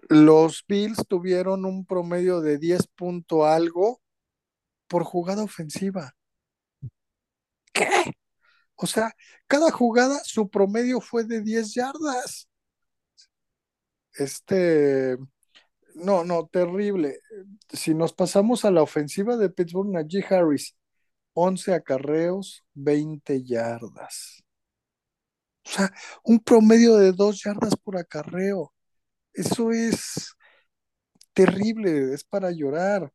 los Bills tuvieron un promedio de 10 punto algo por jugada ofensiva. ¿Qué? O sea, cada jugada su promedio fue de 10 yardas. Este, no, no, terrible. Si nos pasamos a la ofensiva de Pittsburgh, Najee Harris, 11 acarreos, 20 yardas. O sea, un promedio de 2 yardas por acarreo. Eso es terrible, es para llorar.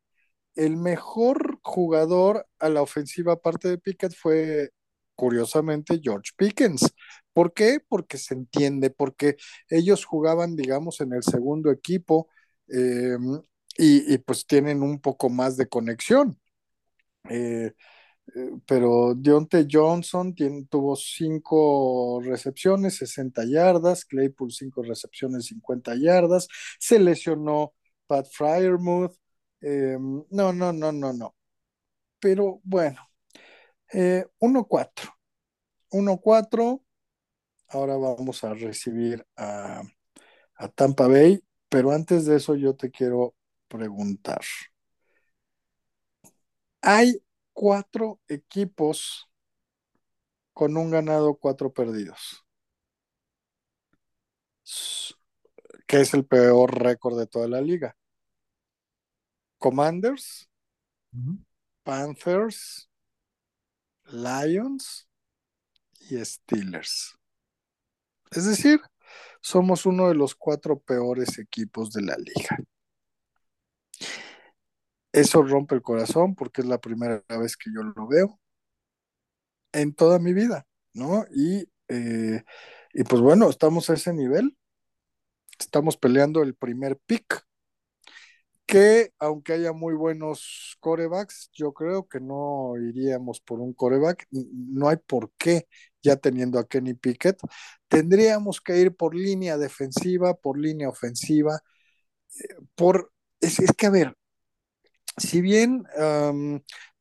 El mejor jugador a la ofensiva, aparte de Pickett, fue curiosamente George Pickens. ¿Por qué? Porque se entiende, porque ellos jugaban, digamos, en el segundo equipo eh, y, y, pues tienen un poco más de conexión. Eh, pero Deontay Johnson tiene, tuvo cinco recepciones, 60 yardas, Claypool cinco recepciones, 50 yardas, se lesionó Pat Fryermuth, eh, no, no, no, no, no. Pero bueno, eh, 1-4. 1-4. Ahora vamos a recibir a, a Tampa Bay, pero antes de eso yo te quiero preguntar. Hay cuatro equipos con un ganado, cuatro perdidos, que es el peor récord de toda la liga. Commanders. Panthers, Lions y Steelers. Es decir, somos uno de los cuatro peores equipos de la liga. Eso rompe el corazón porque es la primera vez que yo lo veo en toda mi vida, ¿no? Y, eh, y pues bueno, estamos a ese nivel. Estamos peleando el primer pick, que aunque haya muy buenos corebacks, yo creo que no iríamos por un coreback. No hay por qué, ya teniendo a Kenny Pickett. Tendríamos que ir por línea defensiva, por línea ofensiva, por... Es, es que, a ver, si bien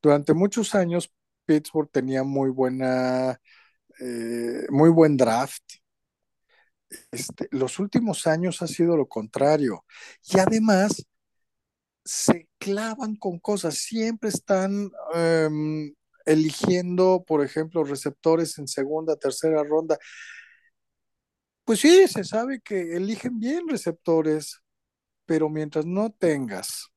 durante muchos años Pittsburgh tenía muy buena, eh, muy buen draft, este, los últimos años ha sido lo contrario. Y además se clavan con cosas, siempre están um, eligiendo, por ejemplo, receptores en segunda, tercera ronda. Pues sí, se sabe que eligen bien receptores, pero mientras no tengas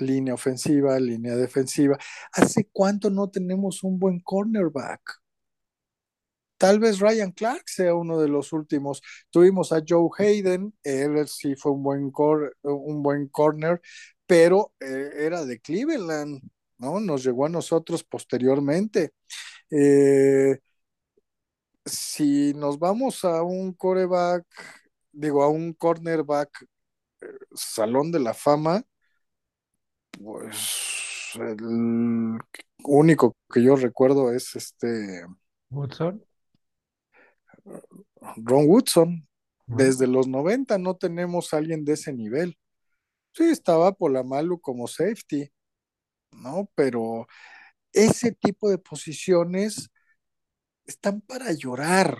línea ofensiva, línea defensiva. ¿Hace cuánto no tenemos un buen cornerback? Tal vez Ryan Clark sea uno de los últimos. Tuvimos a Joe Hayden, él sí fue un buen, cor un buen corner, pero eh, era de Cleveland, ¿no? Nos llegó a nosotros posteriormente. Eh, si nos vamos a un coreback, digo, a un cornerback, eh, salón de la fama, pues el único que yo recuerdo es este Woodson. Ron Woodson. Desde los 90 no tenemos a alguien de ese nivel. Sí, estaba Polamalu como safety, ¿no? Pero ese tipo de posiciones están para llorar.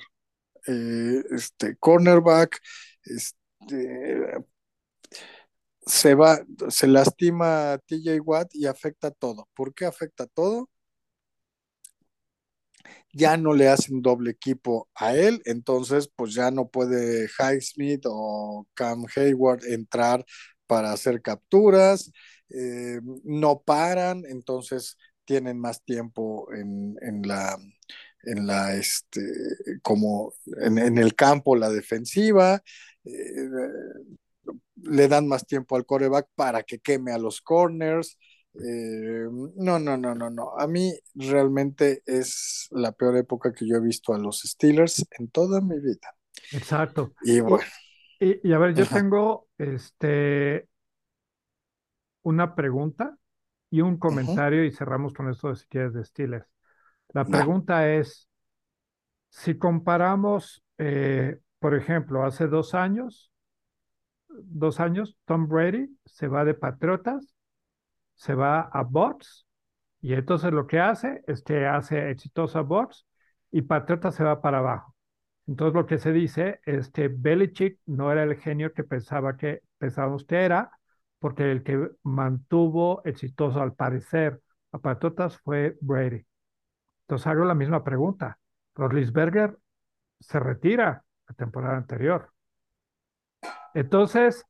Eh, este cornerback, este, se va, se lastima TJ Watt y afecta todo. ¿Por qué afecta todo? Ya no le hacen doble equipo a él, entonces pues ya no puede Highsmith o Cam Hayward entrar para hacer capturas, eh, no paran, entonces tienen más tiempo en, en la en la este como en, en el campo la defensiva eh, le dan más tiempo al coreback para que queme a los corners. Eh, no, no, no, no, no. A mí realmente es la peor época que yo he visto a los Steelers en toda mi vida. Exacto. Y bueno. Y, y a ver, yo Ajá. tengo este una pregunta y un comentario Ajá. y cerramos con esto de si quieres de Steelers. La pregunta no. es, si comparamos, eh, por ejemplo, hace dos años, dos años, Tom Brady se va de Patriotas, se va a Bots, y entonces lo que hace es que hace exitosa Bots y Patriotas se va para abajo. Entonces lo que se dice es que Belichick no era el genio que pensaba que pensábamos que era, porque el que mantuvo exitoso al parecer a Patriotas fue Brady. Entonces hago la misma pregunta. Rodlisberger se retira la temporada anterior. Entonces,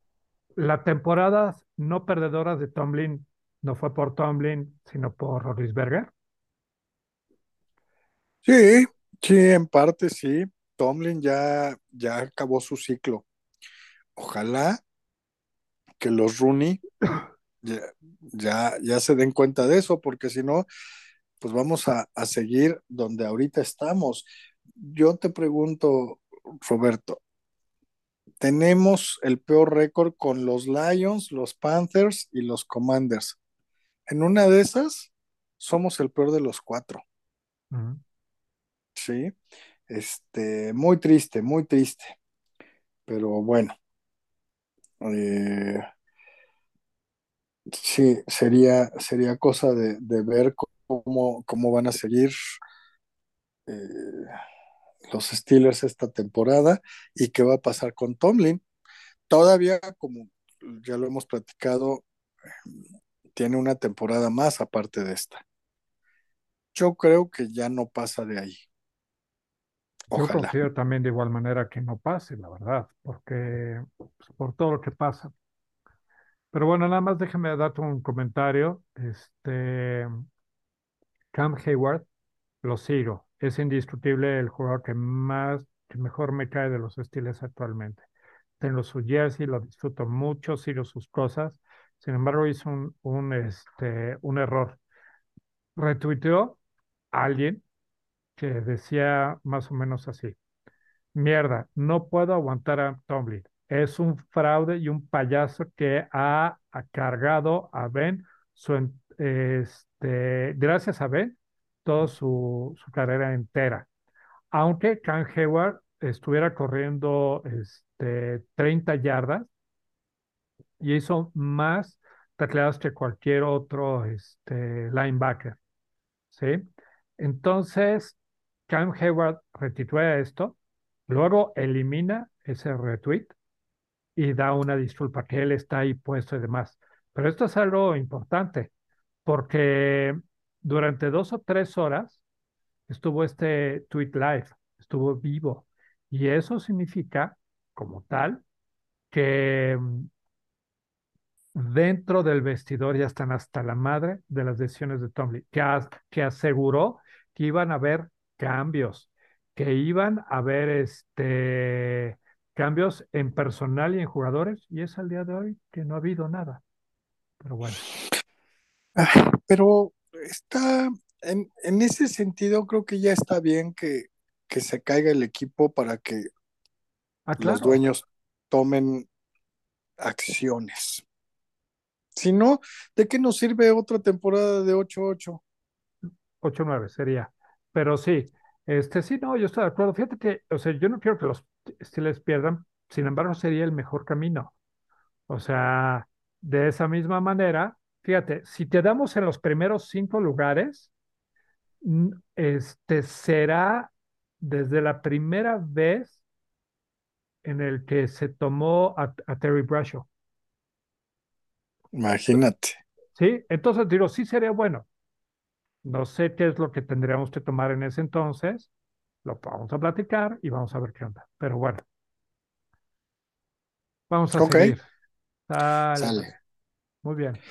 la temporada no perdedora de Tomlin no fue por Tomlin, sino por Rodlisberger. Sí, sí, en parte sí. Tomlin ya, ya acabó su ciclo. Ojalá que los Rooney ya, ya, ya se den cuenta de eso, porque si no, pues vamos a, a seguir donde ahorita estamos. Yo te pregunto, Roberto, tenemos el peor récord con los Lions, los Panthers y los Commanders. En una de esas, somos el peor de los cuatro. Uh -huh. Sí, este, muy triste, muy triste. Pero bueno, eh, sí, sería, sería cosa de, de ver cómo, cómo, van a seguir. Eh, los Steelers esta temporada y qué va a pasar con Tomlin. Todavía, como ya lo hemos platicado, tiene una temporada más aparte de esta. Yo creo que ya no pasa de ahí. Yo Ojalá. confío también de igual manera que no pase, la verdad, porque pues, por todo lo que pasa. Pero bueno, nada más déjame darte un comentario. Este, Cam Hayward, lo sigo. Es indiscutible el jugador que más, que mejor me cae de los Steelers actualmente. Tengo su jersey, lo disfruto mucho, sigo sus cosas. Sin embargo, hizo un, este, un error. Retuiteó a alguien que decía más o menos así. Mierda, no puedo aguantar a Tomlin. Es un fraude y un payaso que ha, cargado a Ben, su, este, gracias a Ben, toda su, su carrera entera. Aunque Cam Hayward estuviera corriendo este, 30 yardas y hizo más tacleadas que cualquier otro este, linebacker, ¿sí? Entonces, Cam Hayward retitúa esto, luego elimina ese retweet y da una disculpa que él está ahí puesto y demás. Pero esto es algo importante porque durante dos o tres horas estuvo este tweet live, estuvo vivo. Y eso significa, como tal, que mm, dentro del vestidor ya están hasta la madre de las decisiones de Tomlin, que, que aseguró que iban a haber cambios, que iban a haber este, cambios en personal y en jugadores, y es al día de hoy que no ha habido nada. Pero bueno, Ah, Pero está, en, en ese sentido, creo que ya está bien que, que se caiga el equipo para que ah, los dueños tomen acciones. Si no, ¿de qué nos sirve otra temporada de ocho ocho? ocho nueve sería. Pero sí, este sí, no, yo estoy de acuerdo. Fíjate que, o sea, yo no quiero que los Steelers pierdan, sin embargo, sería el mejor camino. O sea, de esa misma manera, fíjate, si te damos en los primeros cinco lugares, este será desde la primera vez en el que se tomó a, a Terry Bradshaw. Imagínate. ¿Sí? Entonces digo, sí sería bueno. No sé qué es lo que tendríamos que tomar en ese entonces. Lo vamos a platicar y vamos a ver qué onda. Pero bueno, vamos a seguir. Sale, sale. Muy bien.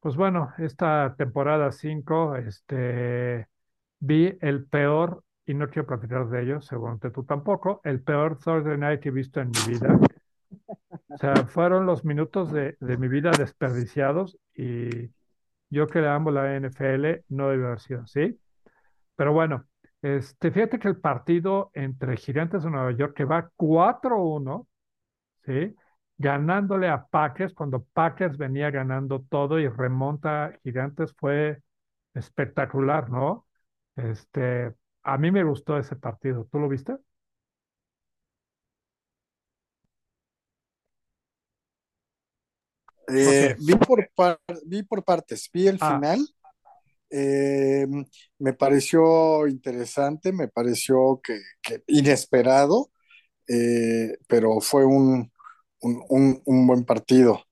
Pues bueno, esta temporada 5, este, vi el peor, y no quiero platicar de ello, seguramente tú tampoco, el peor Thursday Night que he visto en mi vida. O sea, fueron los minutos de, de mi vida desperdiciados y yo que le amo la NFL no debe haber sido así. Pero bueno, este, fíjate que el partido entre Gigantes de Nueva York, que va 4-1, ¿sí? Ganándole a Packers cuando Packers venía ganando todo y remonta Gigantes fue espectacular, ¿no? Este, a mí me gustó ese partido. ¿Tú lo viste? Eh, vi por, par- vi por partes, vi el Ah, final, eh, me pareció interesante, me pareció que, que inesperado, eh, pero fue un, un, un- un buen partido.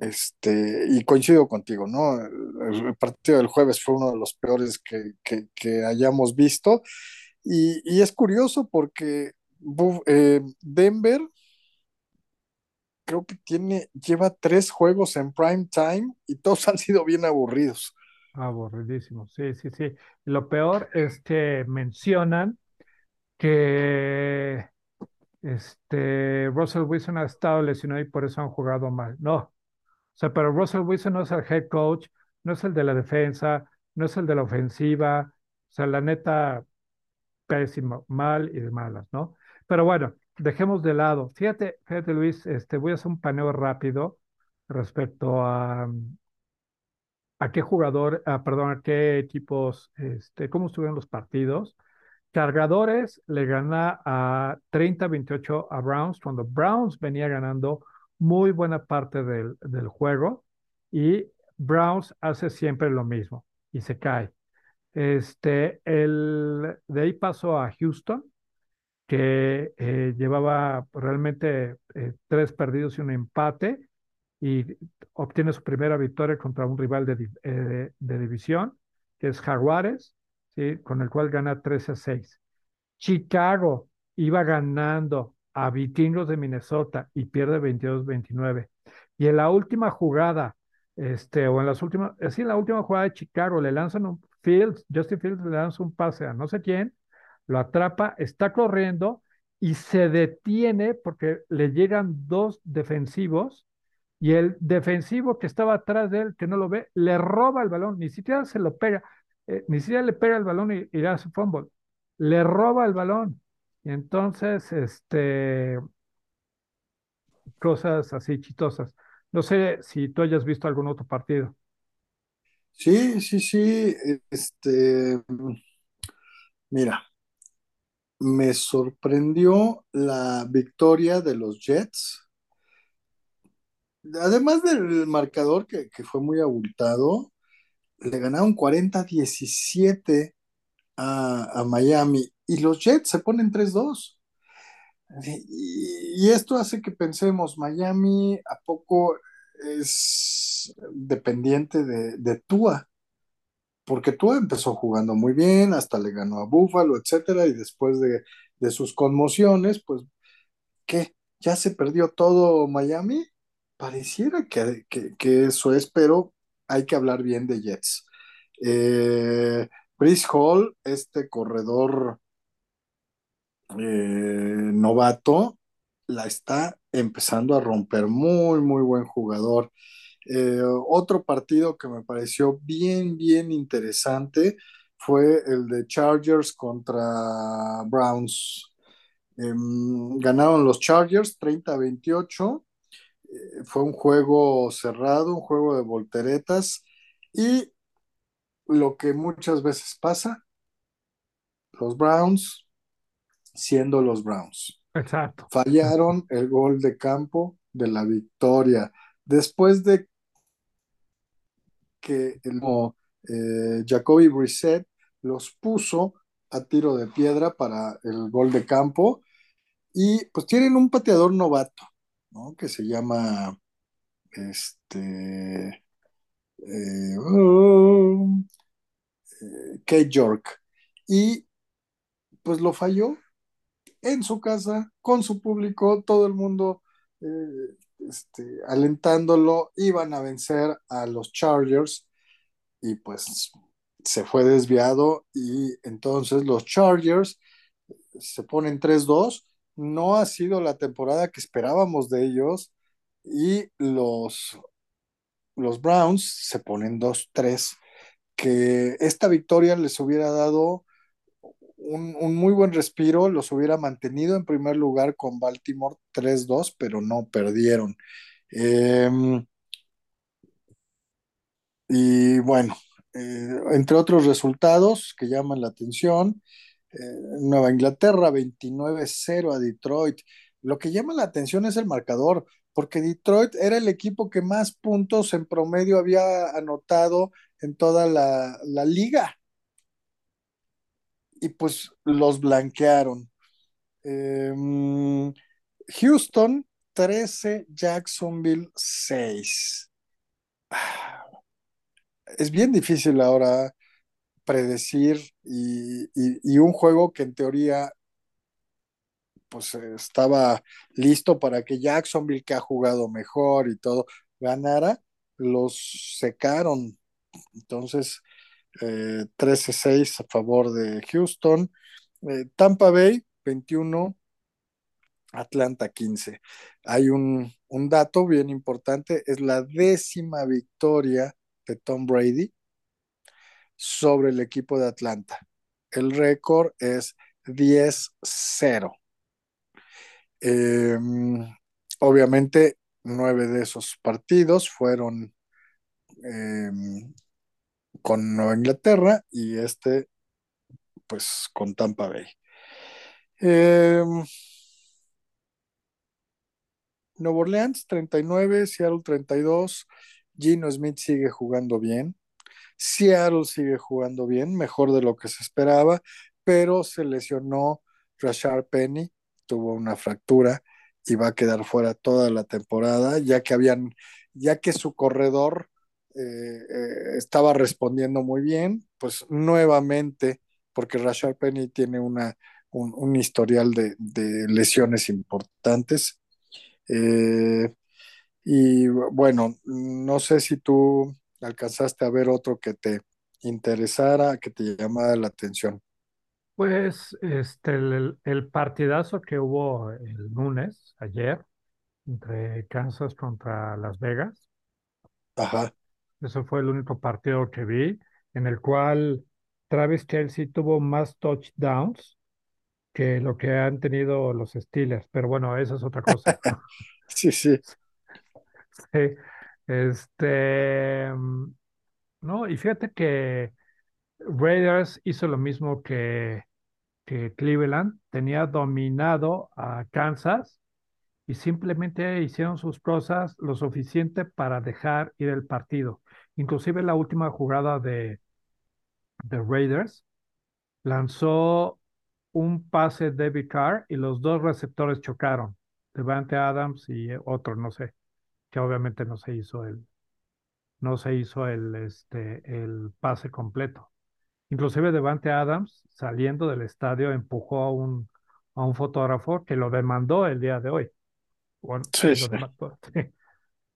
Este, y coincido contigo, ¿no? El, partido del jueves fue uno de los peores que, que- hayamos visto. Y, y es curioso porque eh, Denver creo que tiene, lleva tres juegos en prime time y todos [laughs] han sido bien aburridos. aburridísimo. Sí, sí, sí. Lo peor es que mencionan que este, Russell Wilson ha estado lesionado y por eso han jugado mal. No, o sea, pero Russell Wilson no es el head coach, no es el de la defensa, no es el de la ofensiva. O sea, la neta, pésimo, mal y de malas, ¿no? Pero bueno, dejemos de lado. Fíjate, fíjate, Luis, este, voy a hacer un paneo rápido respecto a, a qué jugador, ah, perdón, a qué equipos, este, cómo estuvieron los partidos. Cargadores le gana a 30-28 a Browns cuando Browns venía ganando muy buena parte del, del juego y Browns hace siempre lo mismo y se cae. Este, el, de ahí pasó a Houston, que eh, llevaba realmente eh, tres perdidos y un empate y obtiene su primera victoria contra un rival de, eh, de división, que es Jaguares, con el cual gana 13 a 6. Chicago iba ganando a Vikingos de Minnesota y pierde 22-29. Y en la última jugada, este, o en las últimas, sí, en la última jugada de Chicago, le lanzan un Fields, Justin Fields le lanza un pase a no sé quién, lo atrapa, está corriendo y se detiene porque le llegan dos defensivos y el defensivo que estaba atrás de él, que no lo ve, le roba el balón, ni siquiera se lo pega, eh, ni siquiera le pega el balón y, y le hace fumble, le roba el balón. Y entonces, este, cosas así chistosas. No sé si tú hayas visto algún otro partido. Sí, sí, sí. Este, mira, me sorprendió la victoria de los Jets. Además del marcador que, que fue muy abultado, le ganaron 40-17 a, a Miami y los Jets se ponen 3-2. Y, esto hace que pensemos, Miami a poco es dependiente de, de Tua, porque Tua empezó jugando muy bien, hasta le ganó a Buffalo, etcétera, y después de, de sus conmociones, pues, ¿qué? ¿Ya se perdió todo Miami? Pareciera que, que, que eso es, pero hay que hablar bien de Jets. Eh, Chris Hall, este corredor eh, novato, la está empezando a romper. Muy, muy buen jugador. Eh, otro partido que me pareció bien, bien interesante fue el de Chargers contra Browns. Eh, ganaron los Chargers 30-28. Eh, fue un juego cerrado, un juego de volteretas. Y lo que muchas veces pasa, los Browns siendo los Browns. Exacto. Fallaron el gol de campo de la victoria. Después de que el eh, Jacoby Brissett los puso a tiro de piedra para el gol de campo y pues tienen un pateador novato, Que se llama este eh, uh, eh, Kate York y pues lo falló en su casa, con su público, todo el mundo eh, este, alentándolo, iban a vencer a los Chargers y pues se fue desviado y entonces los Chargers se ponen 3-2. No ha sido la temporada que esperábamos de ellos y los, los Browns se ponen 2-3, que esta victoria les hubiera dado un, un, muy buen respiro, los hubiera mantenido en primer lugar con Baltimore 3-2, pero no perdieron. Eh, y bueno, eh, entre otros resultados que llaman la atención, Nueva Inglaterra 29-0 a Detroit. Lo que llama la atención es el marcador, porque Detroit era el equipo que más puntos en promedio había anotado en toda la, liga y pues los blanquearon. Eh, Houston 13, Jacksonville 6. Es bien difícil ahora predecir y, y, un juego que en teoría pues estaba listo para que Jacksonville que ha jugado mejor y todo ganara, los secaron. Entonces, eh, 13-6 a favor de Houston. Eh, Tampa Bay, 21, Atlanta 15. Hay un, un, dato bien importante, es la décima victoria de Tom Brady sobre el equipo de Atlanta. El récord es 10-0. Eh, obviamente, nueve de esos partidos fueron eh, con Nueva Inglaterra y este, pues, con Tampa Bay. Eh, Nuevo Orleans 39, Seattle 32, Gino Smith sigue jugando bien, Seattle sigue jugando bien, mejor de lo que se esperaba, pero se lesionó Rashard Penny, tuvo una fractura y va a quedar fuera toda la temporada, ya que habían, ya que su corredor eh, eh, estaba respondiendo muy bien, pues nuevamente, porque Rashard Penny tiene una, un, historial de, de, lesiones importantes. Eh, y bueno, no sé si tú alcanzaste a ver otro que te interesara, que te llamara la atención. Pues este, el, el partidazo que hubo el lunes, ayer, entre Kansas contra Las Vegas. Ajá. Ese fue el único partido que vi en el cual Travis Chelsea tuvo más touchdowns que lo que han tenido los Steelers. Pero bueno, esa es otra cosa. [laughs] sí, sí. Sí. Este, no, y fíjate que Raiders hizo lo mismo que, que Cleveland, tenía dominado a Kansas y simplemente hicieron sus cosas lo suficiente para dejar ir el partido. Inclusive la última jugada de, de Raiders lanzó un pase de David Carr y los dos receptores chocaron, Devante Adams y otro, no sé, que obviamente no se hizo el, no se hizo el, este, el pase completo. Inclusive Devante Adams, saliendo del estadio, empujó a un, a un fotógrafo que lo demandó el día de hoy. Bueno, sí, sí. Demandó, [laughs] sí.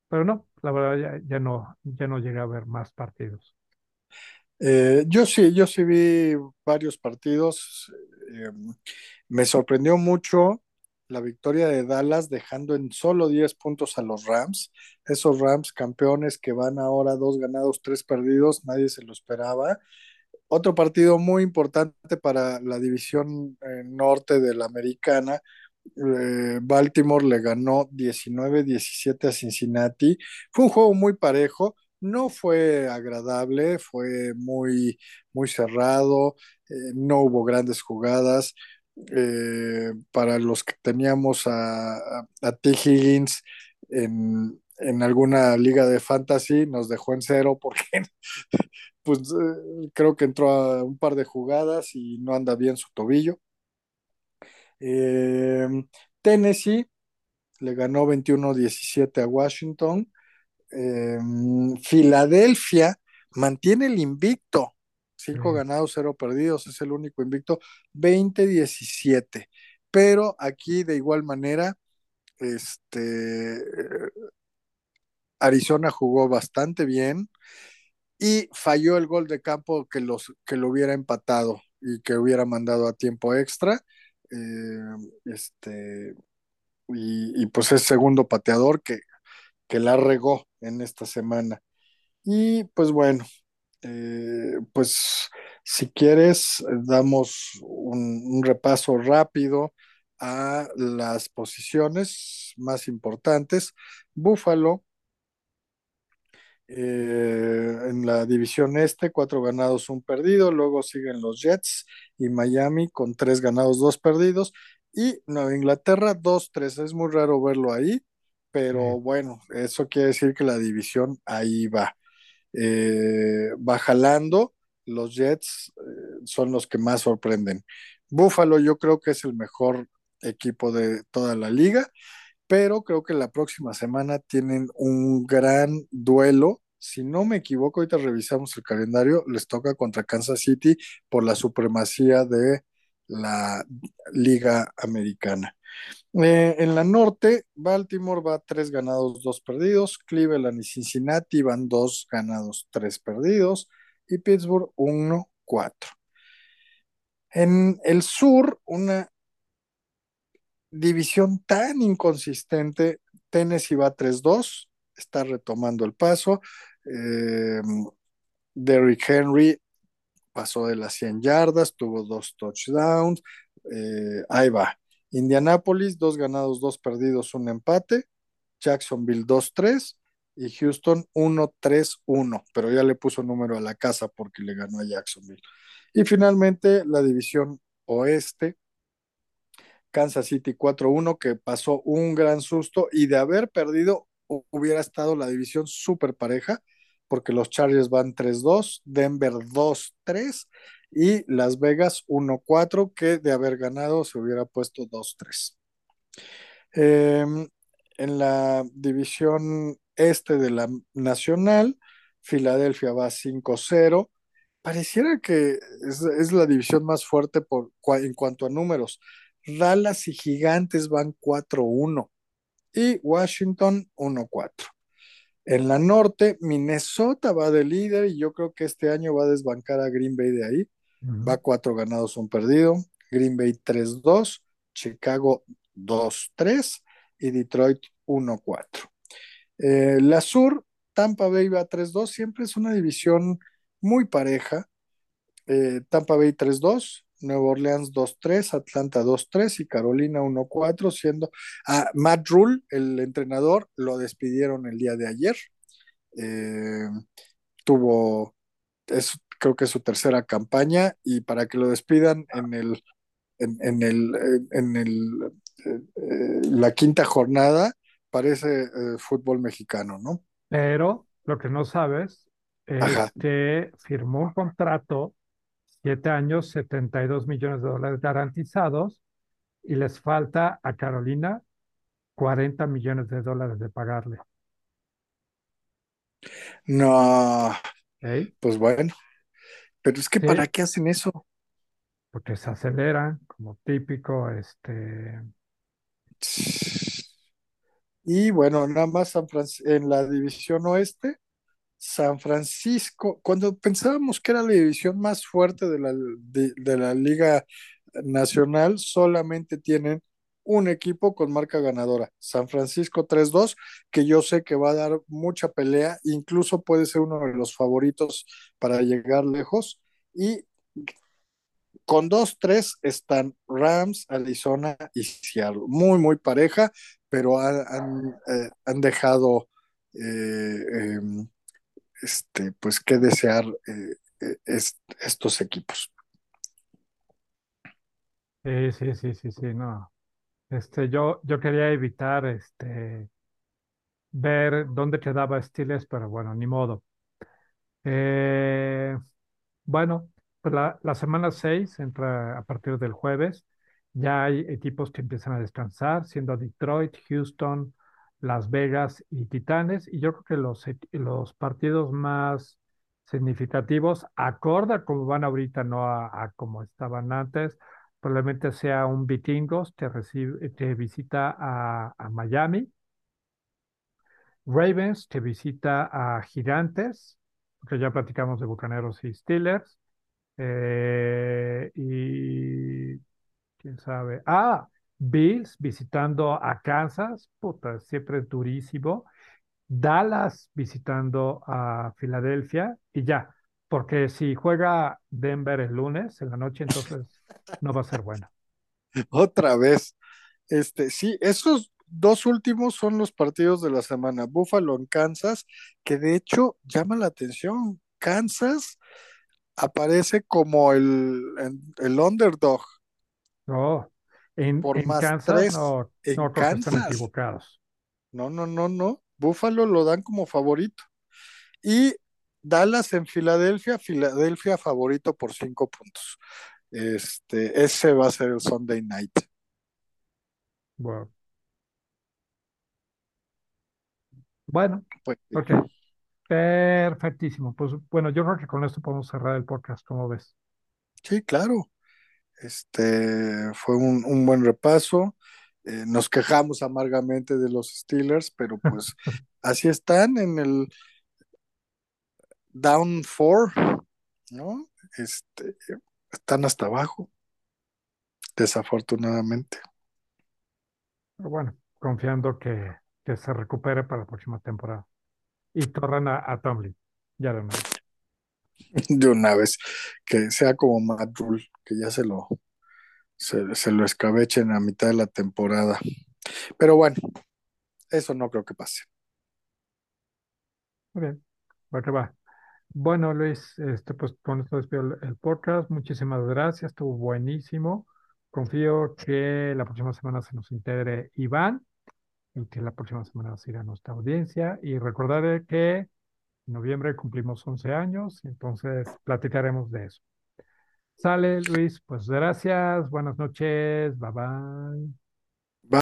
Pero no, la verdad ya, ya, no, ya no llegué a ver más partidos. Eh, yo sí, yo sí vi varios partidos. Eh, me sorprendió mucho la victoria de Dallas dejando en solo 10 puntos a los Rams. Esos Rams campeones que van ahora dos ganados, tres perdidos, nadie se lo esperaba. Otro partido muy importante para la división eh, norte de la americana. Eh, Baltimore le ganó 19-17 a Cincinnati. Fue un juego muy parejo, no fue agradable, fue muy, muy cerrado, eh, no hubo grandes jugadas. Eh, para los que teníamos a, a, a T. Higgins en, en, alguna liga de fantasy, nos dejó en cero porque [laughs] pues eh, creo que entró a un par de jugadas y no anda bien su tobillo. Eh, Tennessee le ganó 21-17 a Washington. Filadelfia mantiene el invicto. Cinco ganados, cero perdidos, es el único invicto, 20-17. Pero aquí de igual manera, este, Arizona jugó bastante bien y falló el gol de campo que, los, que lo hubiera empatado y que hubiera mandado a tiempo extra. Eh, este, y, y, pues es segundo pateador que, que la regó en esta semana. Y pues bueno, eh, pues si quieres, damos un, un, repaso rápido a las posiciones más importantes. Búfalo eh, en la división este, cuatro ganados, un perdido. Luego siguen los Jets y Miami con tres ganados, dos perdidos. Y Nueva Inglaterra, dos, tres. Es muy raro verlo ahí, pero Sí. bueno, eso quiere decir que la división ahí va. Eh. Los Jets eh, son los que más sorprenden. Buffalo, yo creo que es el mejor equipo de toda la liga pero creo que la próxima semana tienen un gran duelo. Si no me equivoco, ahorita revisamos el calendario, les toca contra Kansas City por la supremacía de la Liga Americana. Eh, en la norte, Baltimore va tres ganados, dos perdidos. Cleveland y Cincinnati van dos ganados, tres perdidos. Y Pittsburgh, uno, cuatro. En el sur, una división tan inconsistente. Tennessee va 3-2, está retomando el paso. Eh, Derrick Henry pasó de las 100 yardas, tuvo dos touchdowns. Eh, ahí va. Indianapolis, dos ganados, dos perdidos, un empate. Jacksonville 2-3 y Houston 1-3-1, pero ya le puso número a la casa porque le ganó a Jacksonville. Y finalmente la división oeste, Kansas City 4-1, que pasó un gran susto. Y de haber perdido hubiera estado la división súper pareja, porque los Chargers van 3-2, Denver 2-3 y Las Vegas 1-4, que de haber ganado se hubiera puesto 2-3. Eh, en la división este de la Nacional, Filadelfia va 5-0, pareciera que es, es la división más fuerte por, en cuanto a números. Dallas y Gigantes van cuatro uno y Washington uno cuatro. En la norte, Minnesota va de líder y yo creo que este año va a desbancar a Green Bay de ahí. Va cuatro ganados, un perdido. Green Bay tres dos, Chicago dos tres y Detroit uno cuatro. Eh, la sur, Tampa Bay va tres dos. Siempre es una división muy pareja. Eh, Tampa Bay tres dos, Nueva Orleans dos tres, Atlanta dos tres y Carolina uno cuatro, siendo a Matt Rule, el entrenador, lo despidieron el día de ayer. Eh, tuvo, es, creo que es su tercera campaña y para que lo despidan en el, en, en el, en el, eh, eh, la quinta jornada, parece eh, fútbol mexicano, ¿no? Pero lo que no sabes es Ajá. que firmó un contrato, siete años, 72 millones de dólares garantizados, y les falta a Carolina 40 millones de dólares de pagarle. No, pues bueno, pero es que ¿para qué hacen eso? porque se aceleran, como típico, este, Y bueno, nada más San en la división oeste, San Francisco, cuando pensábamos que era la división más fuerte de la, de, de la Liga Nacional, solamente tienen un equipo con marca ganadora, San Francisco 3-2, que yo sé que va a dar mucha pelea, incluso puede ser uno de los favoritos para llegar lejos. Y con 2-3 están Rams, Arizona y Seattle. Muy, muy pareja, pero han, han, eh, han dejado eh, eh, este, pues qué desear eh, es, estos equipos. sí, sí, sí, sí, sí, no. Este, yo, yo quería evitar, este, ver dónde quedaba Steelers, pero bueno, ni modo. Eh, Bueno, pues la, la semana 6 entra a partir del jueves. Ya hay equipos que empiezan a descansar, siendo Detroit, Houston, Las Vegas y Titanes. Y yo creo que los, los partidos más significativos, acorde a cómo van ahorita, no a como estaban antes, probablemente sea un Vikingos que, recibe, que visita a, Miami, Ravens que visita a Gigantes, porque ya platicamos de Bucaneros y Steelers. Eh, y quién sabe. Ah, Bills visitando a Kansas, puta, siempre es durísimo. Dallas visitando a Filadelfia y ya, porque si juega Denver el lunes en la noche, entonces no va a ser bueno. Otra vez, este, sí, esos dos últimos son los partidos de la semana. Buffalo en Kansas, que de hecho llama la atención. Kansas aparece como el, el underdog No, en, por en más Kansas tres no, en no que están Kansas. equivocados. No, no, no, no. Buffalo lo dan como favorito. Y Dallas en Filadelfia, Filadelfia favorito por cinco puntos. Este, ese va a ser el Sunday night. Bueno, bueno, Pues ok, perfectísimo. Pues bueno, yo creo que con esto podemos cerrar el podcast, ¿cómo ves? sí, claro. Este fue un, un buen repaso. Eh, nos quejamos amargamente de los Steelers, pero pues [laughs] así están en el down four, ¿no? Este, están hasta abajo, desafortunadamente. Pero bueno, confiando que, que se recupere para la próxima temporada. Y torran a, a Tomlin, ya de una vez. De una vez, que sea como Matt Rule, que ya se lo, se, se lo escabechen a mitad de la temporada. Pero bueno, eso no creo que pase. Muy bien, va que va. Bueno, Luis, este, pues con esto despido el, podcast. Muchísimas gracias, estuvo buenísimo. Confío que la próxima semana se nos integre Iván y que la próxima semana siga nuestra audiencia. Y recordaré que en noviembre cumplimos 11 años, entonces platicaremos de eso. Sale, Luis, pues gracias, buenas noches, bye bye.